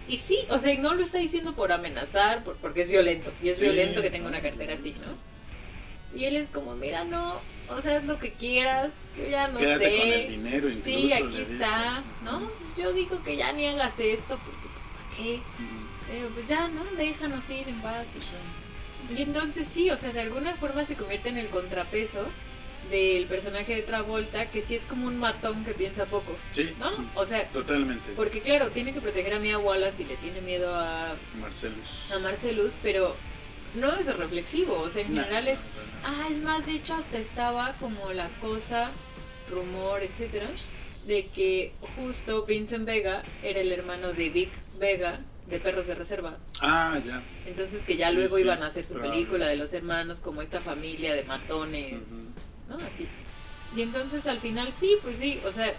y sí, o sea, no lo está diciendo por amenazar, por- porque es violento, y es Sí. violento que tenga una cartera así, ¿no? Y él es como, mira, no, o sea, haz lo que quieras, yo ya no Quédate sé. con el dinero incluso. sí, aquí está, ¿no? Yo digo que ya ni hagas esto, porque pues, ¿para qué? Pero pues ya, ¿no? Déjanos ir en paz. Y, y entonces sí, o sea, de alguna forma se convierte en el contrapeso del personaje de Travolta, que sí es como un matón que piensa poco, Sí, ¿no? O sea, totalmente. porque claro, tiene que proteger a Mia Wallace y le tiene miedo a, Marcelus. a Marcelus, pero no es reflexivo, o sea, en No, general es... no, no, no. Ah, es más, de hecho hasta estaba como la cosa, rumor, etcétera, de que justo Vincent Vega era el hermano de Vic Vega de Perros de Reserva. Ah, ya. Entonces que ya Sí, luego sí, iban a hacer su película de los hermanos como esta familia de matones. ¿no? Así. Y entonces al final sí, pues sí, o sea,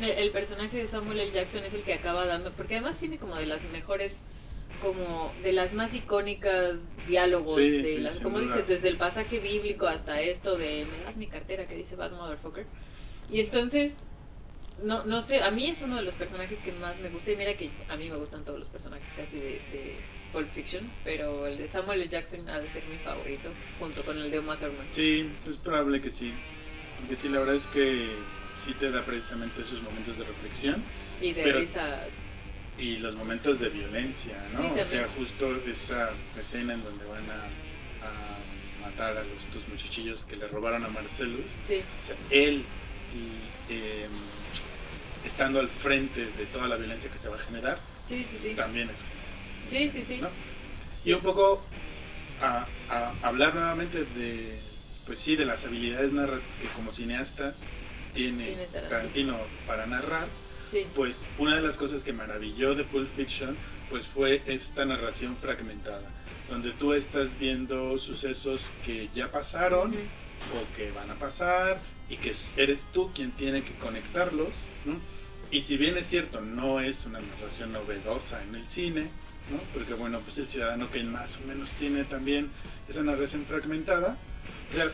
el, el personaje de Samuel L. Jackson es el que acaba dando, porque además tiene como de las mejores, como de las más icónicas diálogos, Sí, de sí, las, como dices, desde el pasaje bíblico hasta esto de me das mi cartera que dice bad motherfucker. Y entonces, no, no sé, a mí es uno de los personajes que más me gusta, y mira que a mí me gustan todos los personajes casi de, de Pulp Fiction, pero el de Samuel L. Jackson ha de ser mi favorito, junto con el de Uma Thurman. Sí, es probable que sí. Porque sí, la verdad es que sí te da precisamente esos momentos de reflexión Y de Pero- risa. Y los momentos de violencia, ¿no? Sí, o sea, justo esa escena en donde van a, a matar a los dos muchachillos que le robaron a Marcelus. Sí, O sea, él y, eh, estando al frente de toda la violencia que se va a generar, sí, sí, sí. también es Sí, sí, sí. Y un poco a, a hablar nuevamente de, pues sí, de las habilidades que como cineasta tiene. Tarantino para narrar, Sí, pues una de las cosas que maravilló de Pulp Fiction, pues fue esta narración fragmentada, donde tú estás viendo sucesos que ya pasaron o que van a pasar y que eres tú quien tiene que conectarlos. ¿no? Y si bien es cierto, no es una narración novedosa en el cine, ¿no? porque bueno, pues el ciudadano que más o menos tiene también esa narración fragmentada, o sea,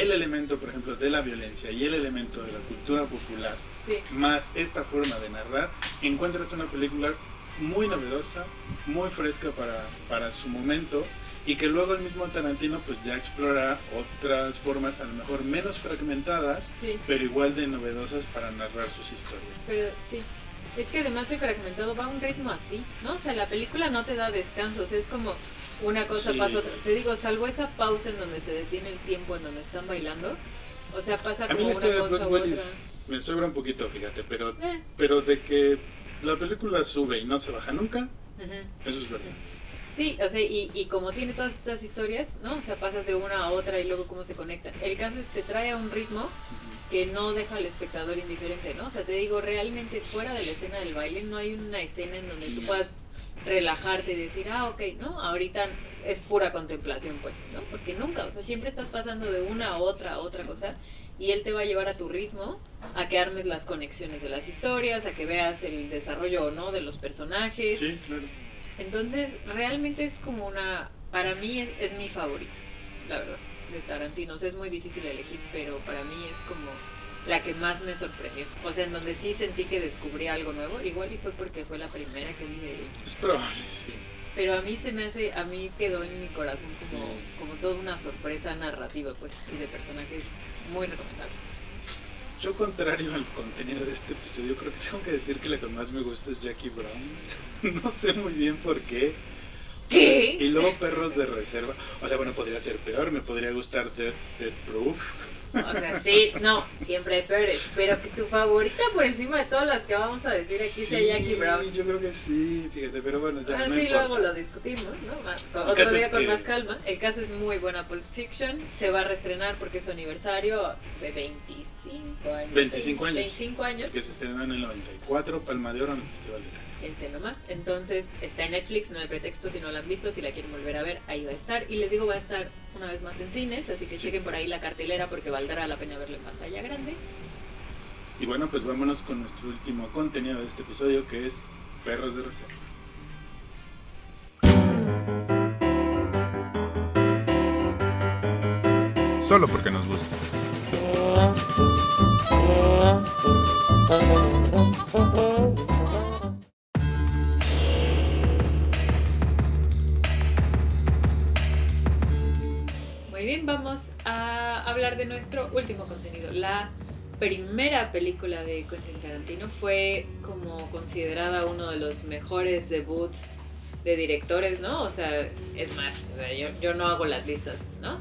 el elemento, por ejemplo, de la violencia y el elemento de la cultura popular, sí. más esta forma de narrar, encuentras una película muy novedosa, muy fresca para, para su momento y que luego el mismo Tarantino pues ya explora otras formas a lo mejor menos fragmentadas Sí, pero igual de novedosas para narrar sus historias. pero sí. Es que además de fragmentado va a un ritmo así, ¿no? O sea, la película no te da descansos, es como una cosa Sí. pasa otra. Te digo, salvo esa pausa en donde se detiene el tiempo en donde están bailando, o sea, pasa A mí como la una historia de cosa Bruce u Willis me sobra un poquito, fíjate, pero. Eh, pero de que la película sube y no se baja nunca, eso es verdad. Sí, o sea, y, y como tiene todas estas historias, ¿no? O sea, pasas de una a otra y luego cómo se conectan. El caso es que te trae a un ritmo que no deja al espectador indiferente, ¿no? O sea, te digo, realmente fuera de la escena del baile no hay una escena en donde tú puedas relajarte y decir, ah, ok, ¿no? Ahorita es pura contemplación, pues, ¿no? Porque nunca, o sea, siempre estás pasando de una a otra a otra cosa y él te va a llevar a tu ritmo, a que armes las conexiones de las historias, a que veas el desarrollo o no de los personajes. Sí, claro. Entonces, realmente es como una. Para mí es, es mi favorita, la verdad, de Tarantino. O sea, es muy difícil elegir, pero para mí es como la que más me sorprendió. O sea, en donde sí sentí que descubrí algo nuevo. Igual y fue porque fue la primera que vi de él. Es probable, sí. pero a mí se me hace, a mí quedó en mi corazón como, Sí. como toda una sorpresa narrativa, pues, y de personajes muy recomendables. Yo, contrario al contenido de este episodio, creo que tengo que decir que la que más me gusta es Jackie Brown. no sé muy bien por qué. ¿Qué? Y luego Perros de Reserva. O sea, bueno, podría ser peor. Me podría gustar Death, Death Proof. O sea, sí, no, siempre hay peores, pero que tu favorita por encima de todas las que vamos a decir aquí sea Jackie Brown. Yo creo que sí, fíjate, pero bueno, ya Ah, no sí, importa. luego lo discutimos, ¿no? Más- El Otro día con que- más calma. El caso es muy buena Pulp Fiction. Se va a reestrenar porque es su aniversario de 25 años. 25 años. 25 años. Que se estrenó en el 94, Palma de Oro en el Festival de Cannes. Fíjense nomás. Entonces está en Netflix, no hay pretexto si no la han visto, si la quieren volver a ver, ahí va a estar. Y les digo, va a estar una vez más en cines, así que chequen por ahí la cartelera porque valdrá la pena verlo en pantalla grande. Y bueno, pues vámonos con nuestro último contenido de este episodio, que es Perros de Reserva. Solo porque nos gusta. Bien, vamos a hablar de nuestro último contenido. La primera película de Quentin Tarantino fue como considerada uno de los mejores debuts de directores, ¿no? O sea, es más, o sea, yo, yo no hago las listas, ¿no?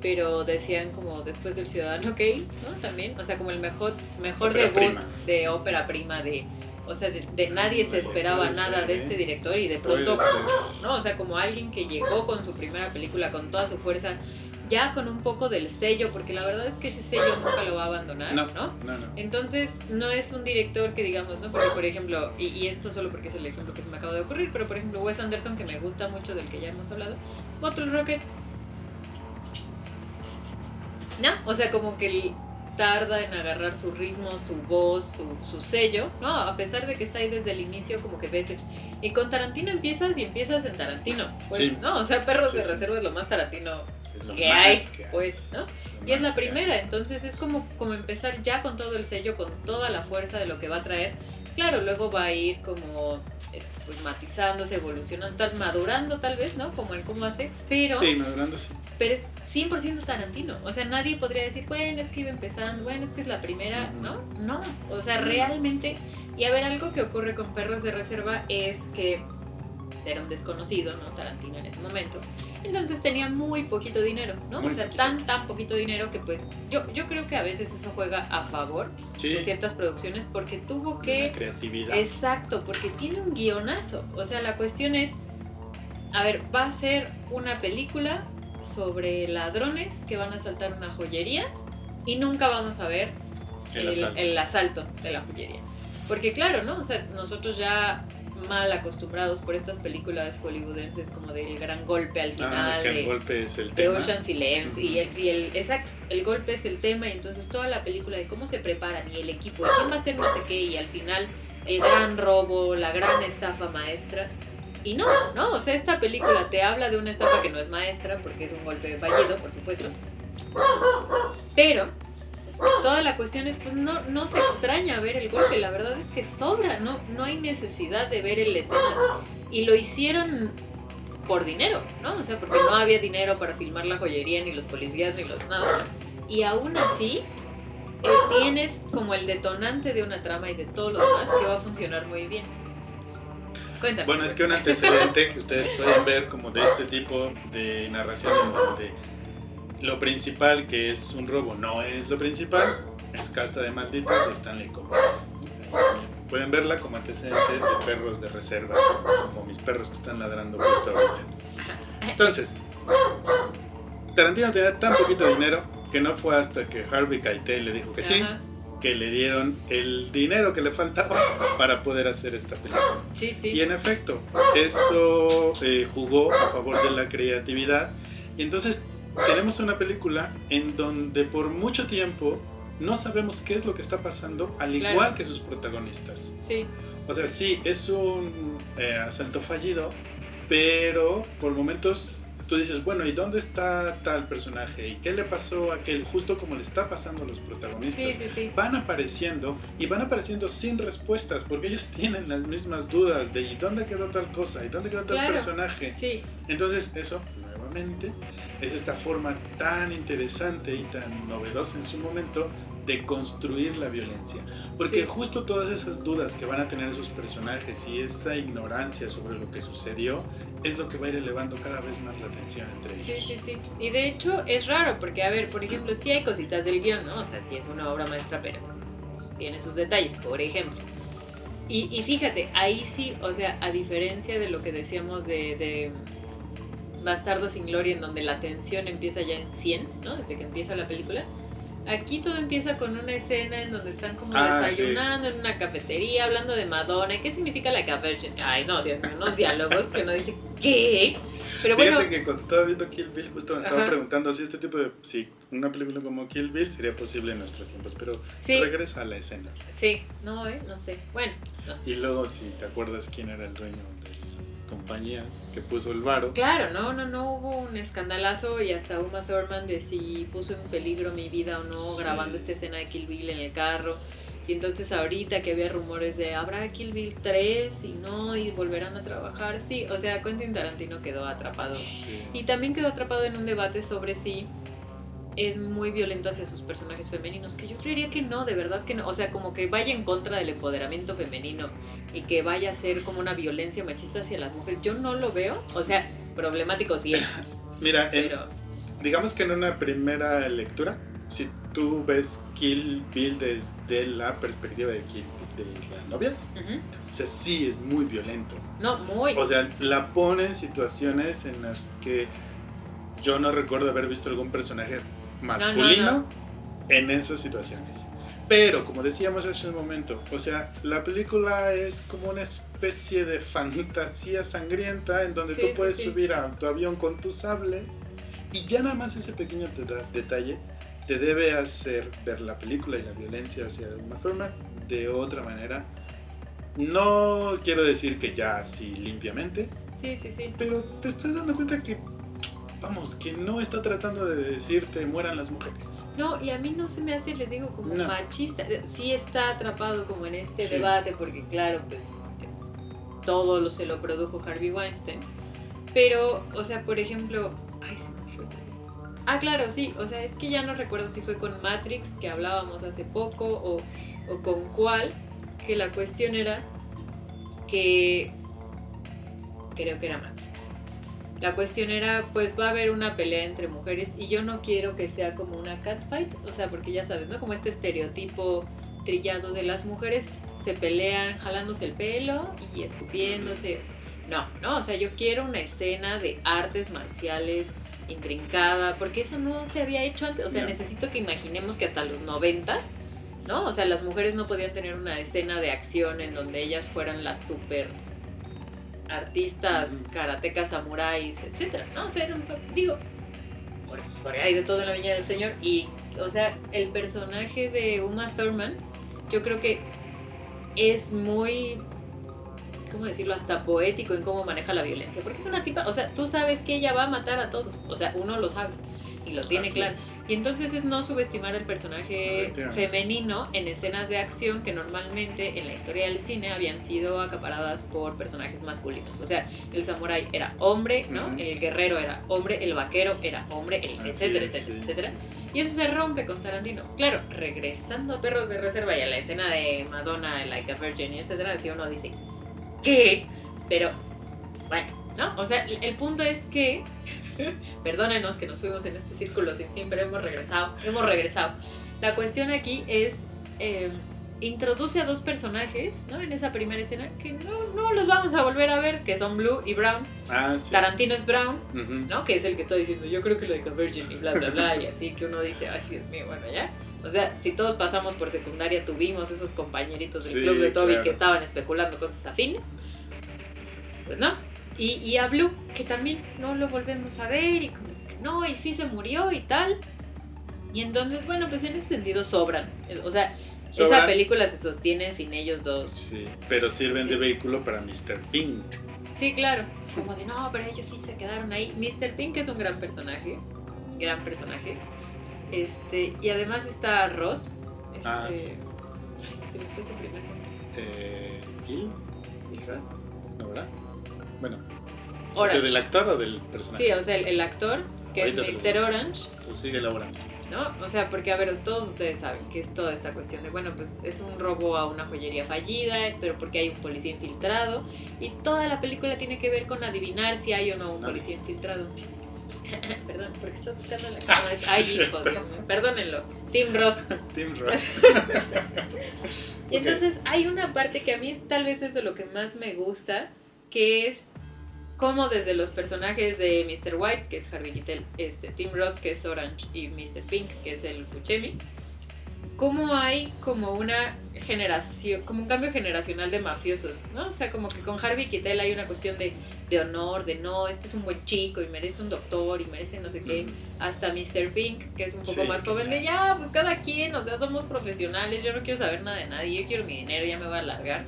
Pero decían como después del Ciudadano Kane, ¿no? También, o sea, como el mejor, mejor Ópera debut prima. de ópera prima de... O sea, de, de nadie se esperaba ser, nada de ¿eh? este director y de pronto. ¿no? O sea, como alguien que llegó con su primera película con toda su fuerza, ya con un poco del sello, porque la verdad es que ese sello nunca lo va a abandonar, No, ¿no? no, no. Entonces, no es un director que digamos, ¿no? Porque, por ejemplo, y, y esto solo porque es el ejemplo que se me acaba de ocurrir, pero por ejemplo, Wes Anderson, que me gusta mucho, del que ya hemos hablado, Bottle Rocket. No, o sea, como que él tarda en agarrar su ritmo, su voz, su, su sello, ¿no? A pesar de que está ahí desde el inicio, como que ves. Y con Tarantino empiezas y empiezas en Tarantino, pues, Sí. ¿no? O sea, Perros Sí, de sí. Reserva es lo más Tarantino Es lo que más hay, que hay. pues, ¿no? Y es la que hay. primera, entonces es como, como empezar ya con todo el sello, con toda la fuerza de lo que va a traer. Claro, luego va a ir como eh, pues, matizándose, evolucionando, tal- madurando tal vez, ¿no? Como en cómo hace, pero, Sí, madurando sí. pero es 100% Tarantino. O sea, nadie podría decir, bueno, es que iba empezando, bueno, es que es la primera. ¿no? No, o sea, realmente... Y a ver, algo que ocurre con Perros de Reserva es que pues, era un desconocido, ¿no? Tarantino en ese momento. Entonces tenía muy poquito dinero, ¿no? Muy o sea, poquito. tan, tan poquito dinero que pues yo, yo creo que a veces eso juega a favor Sí. de ciertas producciones porque tuvo La que... creatividad. Exacto, porque tiene un guionazo. O sea, la cuestión es, a ver, va a ser una película sobre ladrones que van a asaltar una joyería y nunca vamos a ver El asalto. el asalto de la joyería. Porque claro, ¿no? O sea, nosotros ya mal acostumbrados por estas películas hollywoodenses como del gran golpe al Ah, final, que el de, golpe es el de tema. Ocean's Eleven Ujú. y, el, y el- exacto, el golpe es el tema y entonces toda la película de cómo se preparan y el equipo, y quién va a hacer no sé qué y al final el gran robo, la gran estafa maestra. Y no, no, o sea, esta película te habla de una estafa que no es maestra porque es un golpe fallido, por supuesto. Pero toda la cuestión es, pues no, no se extraña ver el golpe, la verdad es que sobra, no, no hay necesidad de ver el escena. Y lo hicieron por dinero, ¿no? O sea, porque no había dinero para filmar la joyería, ni los policías, ni los nada. Y aún así, eh, tienes como el detonante de una trama y de todo lo demás que va a funcionar muy bien. Cuéntame. Bueno, es que un antecedente que ustedes pueden ver como de este tipo de narración en donde lo principal que es un robo no es lo principal, es Casta de Malditos de Stanley Kubrick. Pueden verla como antecedente de perros de reserva, como mis perros que están ladrando justo ahorita. Entonces, Tarantino tenía tan poquito dinero que no fue hasta que Harvey Keitel le dijo que sí, Ajá. que le dieron el dinero que le faltaba para poder hacer esta película. Sí, sí. Y en efecto, eso eh, jugó a favor de la creatividad. Y entonces tenemos una película en donde por mucho tiempo no sabemos qué es lo que está pasando, al Claro. igual que sus protagonistas. Sí, O sea, sí, es un eh, asalto fallido, pero por momentos tú dices, bueno, ¿y dónde está tal personaje? ¿Y qué le pasó a aquel? Justo como le está pasando a los protagonistas. Sí, sí, sí. Van apareciendo y van apareciendo sin respuestas porque ellos tienen las mismas dudas de ¿y dónde quedó tal cosa? ¿y dónde quedó tal Claro. personaje? Sí, Entonces eso, nuevamente, es esta forma tan interesante y tan novedosa en su momento de construir la violencia. Porque Sí. justo todas esas dudas que van a tener esos personajes y esa ignorancia sobre lo que sucedió es lo que va a ir elevando cada vez más la tensión entre ellos. Sí, sí, sí. Y de hecho es raro porque, a ver, por ejemplo, sí hay cositas del guion, ¿no? O sea, sí es una obra maestra, pero tiene sus detalles, por ejemplo. Y, y fíjate, ahí sí, o sea, a diferencia de lo que decíamos de, de Bastardo sin Gloria, en donde la tensión empieza ya en 100, ¿no? Desde que empieza la película. Aquí todo empieza con una escena en donde están como Ah, sí. desayunando en una cafetería, hablando de Madonna. ¿Qué significa la café? Ay, no, Dios mío, unos diálogos que uno dice, ¿qué? Pero bueno, Fíjate que cuando estaba viendo Kill Bill justo me estaba Ajá. preguntando si este tipo de... Si una película como Kill Bill sería posible en nuestros tiempos, pero sí, regresa a la escena. sí, no, ¿eh? No sé. Bueno, no sé. Y luego si te acuerdas quién era el dueño las compañías que puso el varo. Claro, no, no, no hubo un escandalazo y hasta Uma Thurman de si puso en peligro mi vida o no Sí. grabando esta escena de Kill Bill en el carro. Y entonces ahorita que había rumores de habrá Kill Bill 3 y no, y volverán a trabajar. Sí, o sea, Quentin Tarantino quedó atrapado. Sí. Y también quedó atrapado en un debate sobre si es muy violento hacia sus personajes femeninos, que yo creería que no, de verdad que no. O sea, como que vaya en contra del empoderamiento femenino y que vaya a ser como una violencia machista hacia las mujeres. Yo no lo veo. O sea, problemático sí es, Mira, en- pero... digamos que en una primera lectura, si tú ves Kill Bill desde la perspectiva de Kill de la novia, o sea, sí es muy violento. No, muy... O sea, la pone en situaciones en las que yo no recuerdo haber visto algún personaje masculino no. en esas situaciones. Pero, como decíamos hace un momento, o sea, la película es como una especie de fantasía sangrienta en donde Sí, tú puedes sí. subir a tu avión con tu sable y ya nada más ese pequeño deta- detalle te debe hacer ver la película y la violencia hacia Uma Thurman de otra manera. No quiero decir que ya así limpiamente, Sí, sí, sí. pero te estás dando cuenta que, vamos, que no está tratando de decirte mueran las mujeres. No, y a mí no se me hace, les digo, como No. machista. Sí está atrapado como en este Sí. debate, porque claro, pues es- todo lo, se lo produjo Harvey Weinstein. Pero, o sea, por ejemplo, ay, se me fue. Ah, claro, sí, o sea, es que ya no recuerdo si fue con Matrix, que hablábamos hace poco, o, o con cuál, que la cuestión era que creo que era Matrix. La cuestión era, pues va a haber una pelea entre mujeres y yo no quiero que sea como una catfight, o sea, porque ya sabes, ¿no? Como este estereotipo trillado de las mujeres se pelean jalándose el pelo y escupiéndose. No, no, o sea, yo quiero una escena de artes marciales intrincada, porque eso no se había hecho antes, o sea, No. necesito que imaginemos que hasta los noventas, ¿no? O sea, las mujeres no podían tener una escena de acción en donde ellas fueran las super artistas, karatecas, samuráis, etcétera, ¿no? O sea, digo, bueno, pues hay de todo en la viña del señor y, o sea, el personaje de Uma Thurman, yo creo que es muy, ¿cómo decirlo? Hasta poético en cómo maneja la violencia, porque es una tipa, o sea, tú sabes que ella va a matar a todos, o sea, uno lo sabe y lo tiene Así claro. es. Y entonces es no subestimar al personaje femenino en escenas de acción que normalmente en la historia del cine habían sido acaparadas por personajes masculinos. O sea, el samurái era hombre, ¿no? El guerrero era hombre, el vaquero era hombre, el Así etcétera, es, etcétera, sí, etcétera. sí, sí. Y eso se rompe con Tarantino. Claro, regresando a Perros de Reserva y a la escena de Madonna, Like a Virgin, etcétera, si uno dice, ¿qué? Pero, bueno, ¿no? O sea, el punto es que, perdónenos que nos fuimos en este círculo sin fin, pero hemos regresado, hemos regresado. La cuestión aquí es, eh, introduce a dos personajes, ¿no? En esa primera escena, que no, no los vamos a volver a ver, que son Blue y Brown. Ah, sí. Tarantino es Brown, Ujú. ¿no? Que es el que está diciendo, yo creo que Like a Virgin y bla, bla, bla, y así que uno dice, ay, Dios mío, bueno, ya. O sea, si todos pasamos por secundaria, tuvimos esos compañeritos del Sí, club de Toby claro. que estaban especulando cosas afines, pues no. Y, y a Blue, que también no lo volvemos a ver, y como que no, y sí se murió y tal. Y entonces, bueno, pues en ese sentido sobran. O sea, esa película se sostiene sin ellos dos. Sí, pero sirven de vehículo para Mr. Pink. Sí, claro. Como de, no, pero ellos sí se quedaron ahí. Mr. Pink es un gran personaje. Gran personaje. Este, y además está Ross. Este, Ah, sí. ay, se me fue su primer nombre. Eh, ¿Gil? ¿Gil Grant? ¿No, verdad? Bueno, o sea, ¿del actor o del personaje? Sí, o sea, el, el actor, que Ahorita es Mr. Orange, Pues sigue Laura. ¿no? O sea, porque, a ver, todos ustedes saben que es toda esta cuestión de, bueno, pues es un robo a una joyería fallida, pero porque hay un policía infiltrado, y toda la película tiene que ver con adivinar si hay o no un Nice. policía infiltrado. Perdón, porque estás buscando la Ah, no, es- sí, Ay, sí. hijos, Dios mío, perdónenlo. Tim Roth. Tim Roth. Y entonces hay una parte que a mí es, tal vez es de lo que más me gusta, que es cómo desde los personajes de Mr. White, que es Harvey Keitel, este, Tim Roth, que es Orange, y Mr. Pink, que es el Buscemi, cómo hay como una generación, como un cambio generacional de mafiosos, ¿no? O sea, como que con Harvey Keitel hay una cuestión de, de honor, de no, este es un buen chico y merece un doctor y merece no sé qué Mm. hasta Mr. Pink, que es un poco Sí, más joven, de ya ya, es- pues cada quien, o sea, somos profesionales, yo no quiero saber nada de nadie, yo quiero mi dinero, ya me voy a largar.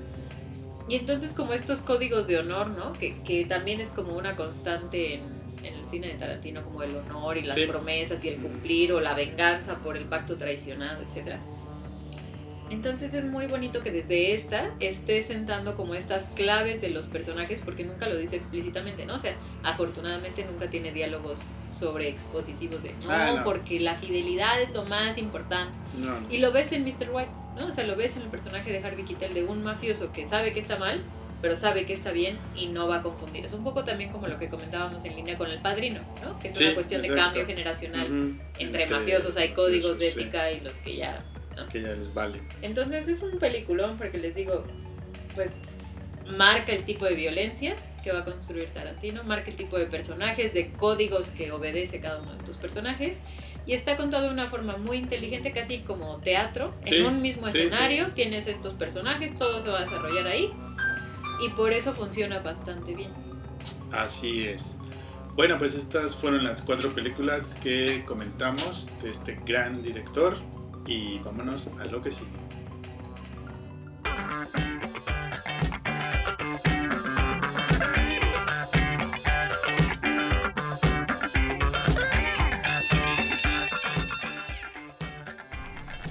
Y entonces como estos códigos de honor, ¿no? Que, que también es como una constante en, en el cine de Tarantino, como el honor y las Sí. promesas y el cumplir o la venganza por el pacto traicionado, etc. Entonces es muy bonito que desde esta esté sentando como estas claves de los personajes porque nunca lo dice explícitamente, ¿no? O sea, afortunadamente nunca tiene diálogos sobre expositivos de no, Ah, no. porque la fidelidad es lo más importante. No, no. Y lo ves en Mr. White, ¿no? O sea, lo ves en el personaje de Harvey Keitel de un mafioso que sabe que está mal, pero sabe que está bien y no va a confundir. Es un poco también como lo que comentábamos en línea con el padrino, ¿no? Que es Sí, una cuestión de cambio generacional. Entre mafiosos hay códigos de sí, ética y los que ya Que ya les vale. entonces es un peliculón porque les digo, pues marca el tipo de violencia que va a construir Tarantino, marca el tipo de personajes, de códigos que obedece cada uno de estos personajes y está contado de una forma muy inteligente, casi como teatro, Sí, en un mismo sí, escenario tienes estos personajes, todo se va a desarrollar ahí y por eso funciona bastante bien. Así es. Bueno, pues estas fueron las cuatro películas que comentamos de este gran director y vámonos a lo que sigue.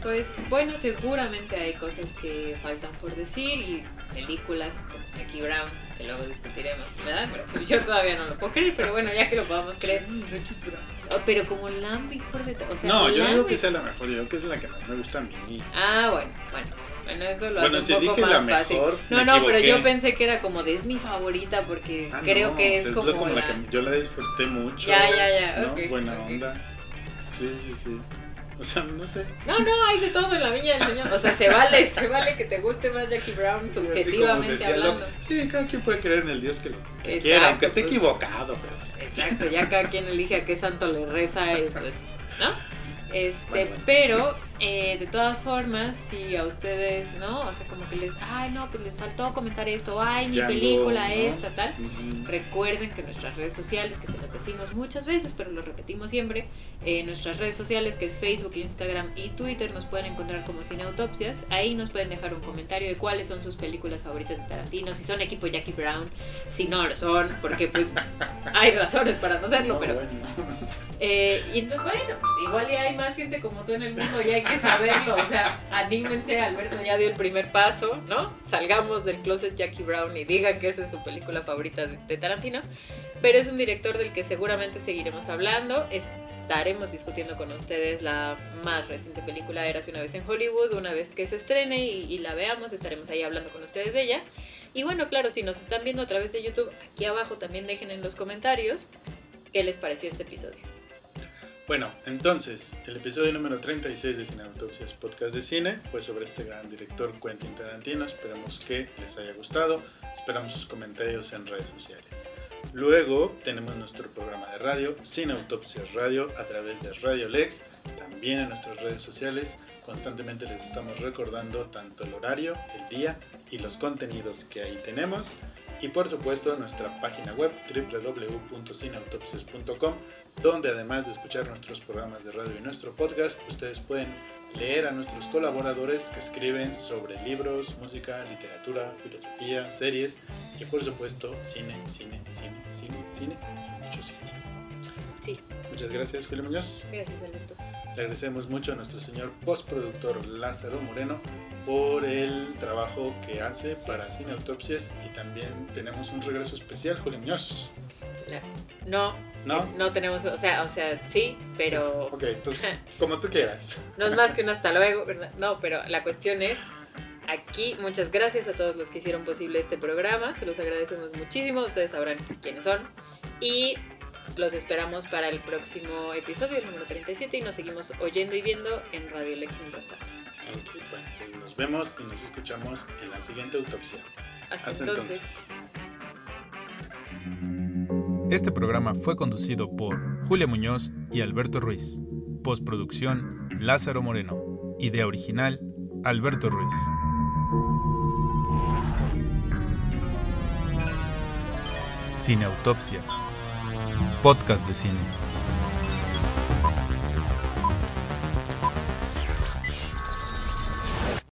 Pues bueno, seguramente hay cosas que faltan por decir y películas como Jackie Brown, que luego discutiremos, ¿verdad? Pero yo todavía no lo puedo creer, pero bueno, ya que lo podamos creer. Oh, Pero como la mejor de todas. O sea, No, yo no digo que sea la mejor, yo digo que es la que más me gusta a mí. Ah, bueno, bueno. Bueno, eso lo Bueno, hace si un poco dije la más fácil. mejor, No, no, pero yo pensé que era como de es mi favorita porque Ah, creo no, que o es sea, como, como la... la que yo la disfruté mucho. Ya, ya, ya, ¿no? ok, Buena ok. onda. Sí, sí, sí. O sea, no sé. No, no, hay de todo en la viña del señor. O sea, se vale, se vale que te guste más Jackie Brown Sí, subjetivamente lo- hablando. Sí, cada quien puede creer en el Dios que lo que Exacto, quiera, aunque esté pues. equivocado, pero pues, Exacto, ya cada quien elige a qué santo le reza y pues, ¿no? Este, Bueno, bueno. pero eh, de todas formas, si a ustedes, ¿no? O sea, como que les, ay, no, pues les faltó comentar esto, ay, mi Ya película, ¿no? esta, tal. Recuerden que nuestras redes sociales, que se las decimos muchas veces, pero lo repetimos siempre, eh, nuestras redes sociales, que es Facebook, Instagram y Twitter, nos pueden encontrar como Cineautopsias. Ahí nos pueden dejar un comentario de cuáles son sus películas favoritas de Tarantino, si son equipo Jackie Brown, si no lo son, porque pues hay razones para no serlo, No, pero bueno. eh, y entonces, bueno, pues igual ya hay más gente como tú en el mundo y hay que saberlo. O sea, anímense, Alberto ya dio el primer paso, ¿no? Salgamos del closet Jackie Brown y digan que esa es su película favorita de, Tarantino. Pero es un director del que seguramente seguiremos hablando. Estaremos discutiendo con ustedes la más reciente película, Eras una vez en Hollywood. Una vez que se estrene y, y la veamos, estaremos ahí hablando con ustedes de ella. Y bueno, claro, si nos están viendo a través de YouTube, aquí abajo también dejen en los comentarios qué les pareció este episodio. Bueno, entonces, el episodio número 36 de Cineautopsias Podcast de Cine fue sobre este gran director Quentin Tarantino. Esperamos que les haya gustado. Esperamos sus comentarios en redes sociales. Luego tenemos nuestro programa de radio, Cineautopsias Radio, a través de Radio Lex. También en nuestras redes sociales constantemente les estamos recordando tanto el horario, el día y los contenidos que ahí tenemos. Y por supuesto nuestra página web www.cineautopsias.com donde además de escuchar nuestros programas de radio y nuestro podcast, ustedes pueden leer a nuestros colaboradores que escriben sobre libros, música, literatura, filosofía, series y por supuesto cine, cine, cine, cine, cine y mucho cine. Sí. Muchas gracias, Julio Muñoz. Gracias, Alberto. Le agradecemos mucho a nuestro señor postproductor Lázaro Moreno por el trabajo que hace para Cine Autopsias y también tenemos un regreso especial, Julio Muñoz. No, ¿No? no tenemos, o sea, o sea, sí, pero Ok, entonces, como tú quieras. no es más que un hasta luego, ¿verdad? No, pero la cuestión es, aquí muchas gracias a todos los que hicieron posible este programa, se los agradecemos muchísimo, ustedes sabrán quiénes son y los esperamos para el próximo episodio, el número 37, y nos seguimos oyendo y viendo en Radio Lex mientras bueno, nos vemos y nos escuchamos en la siguiente autopsia. Hasta, Hasta entonces. entonces. Este programa fue conducido por Julia Muñoz y Alberto Ruiz. Postproducción Lázaro Moreno. Idea original Alberto Ruiz. Cineautopsias. Podcast de cine.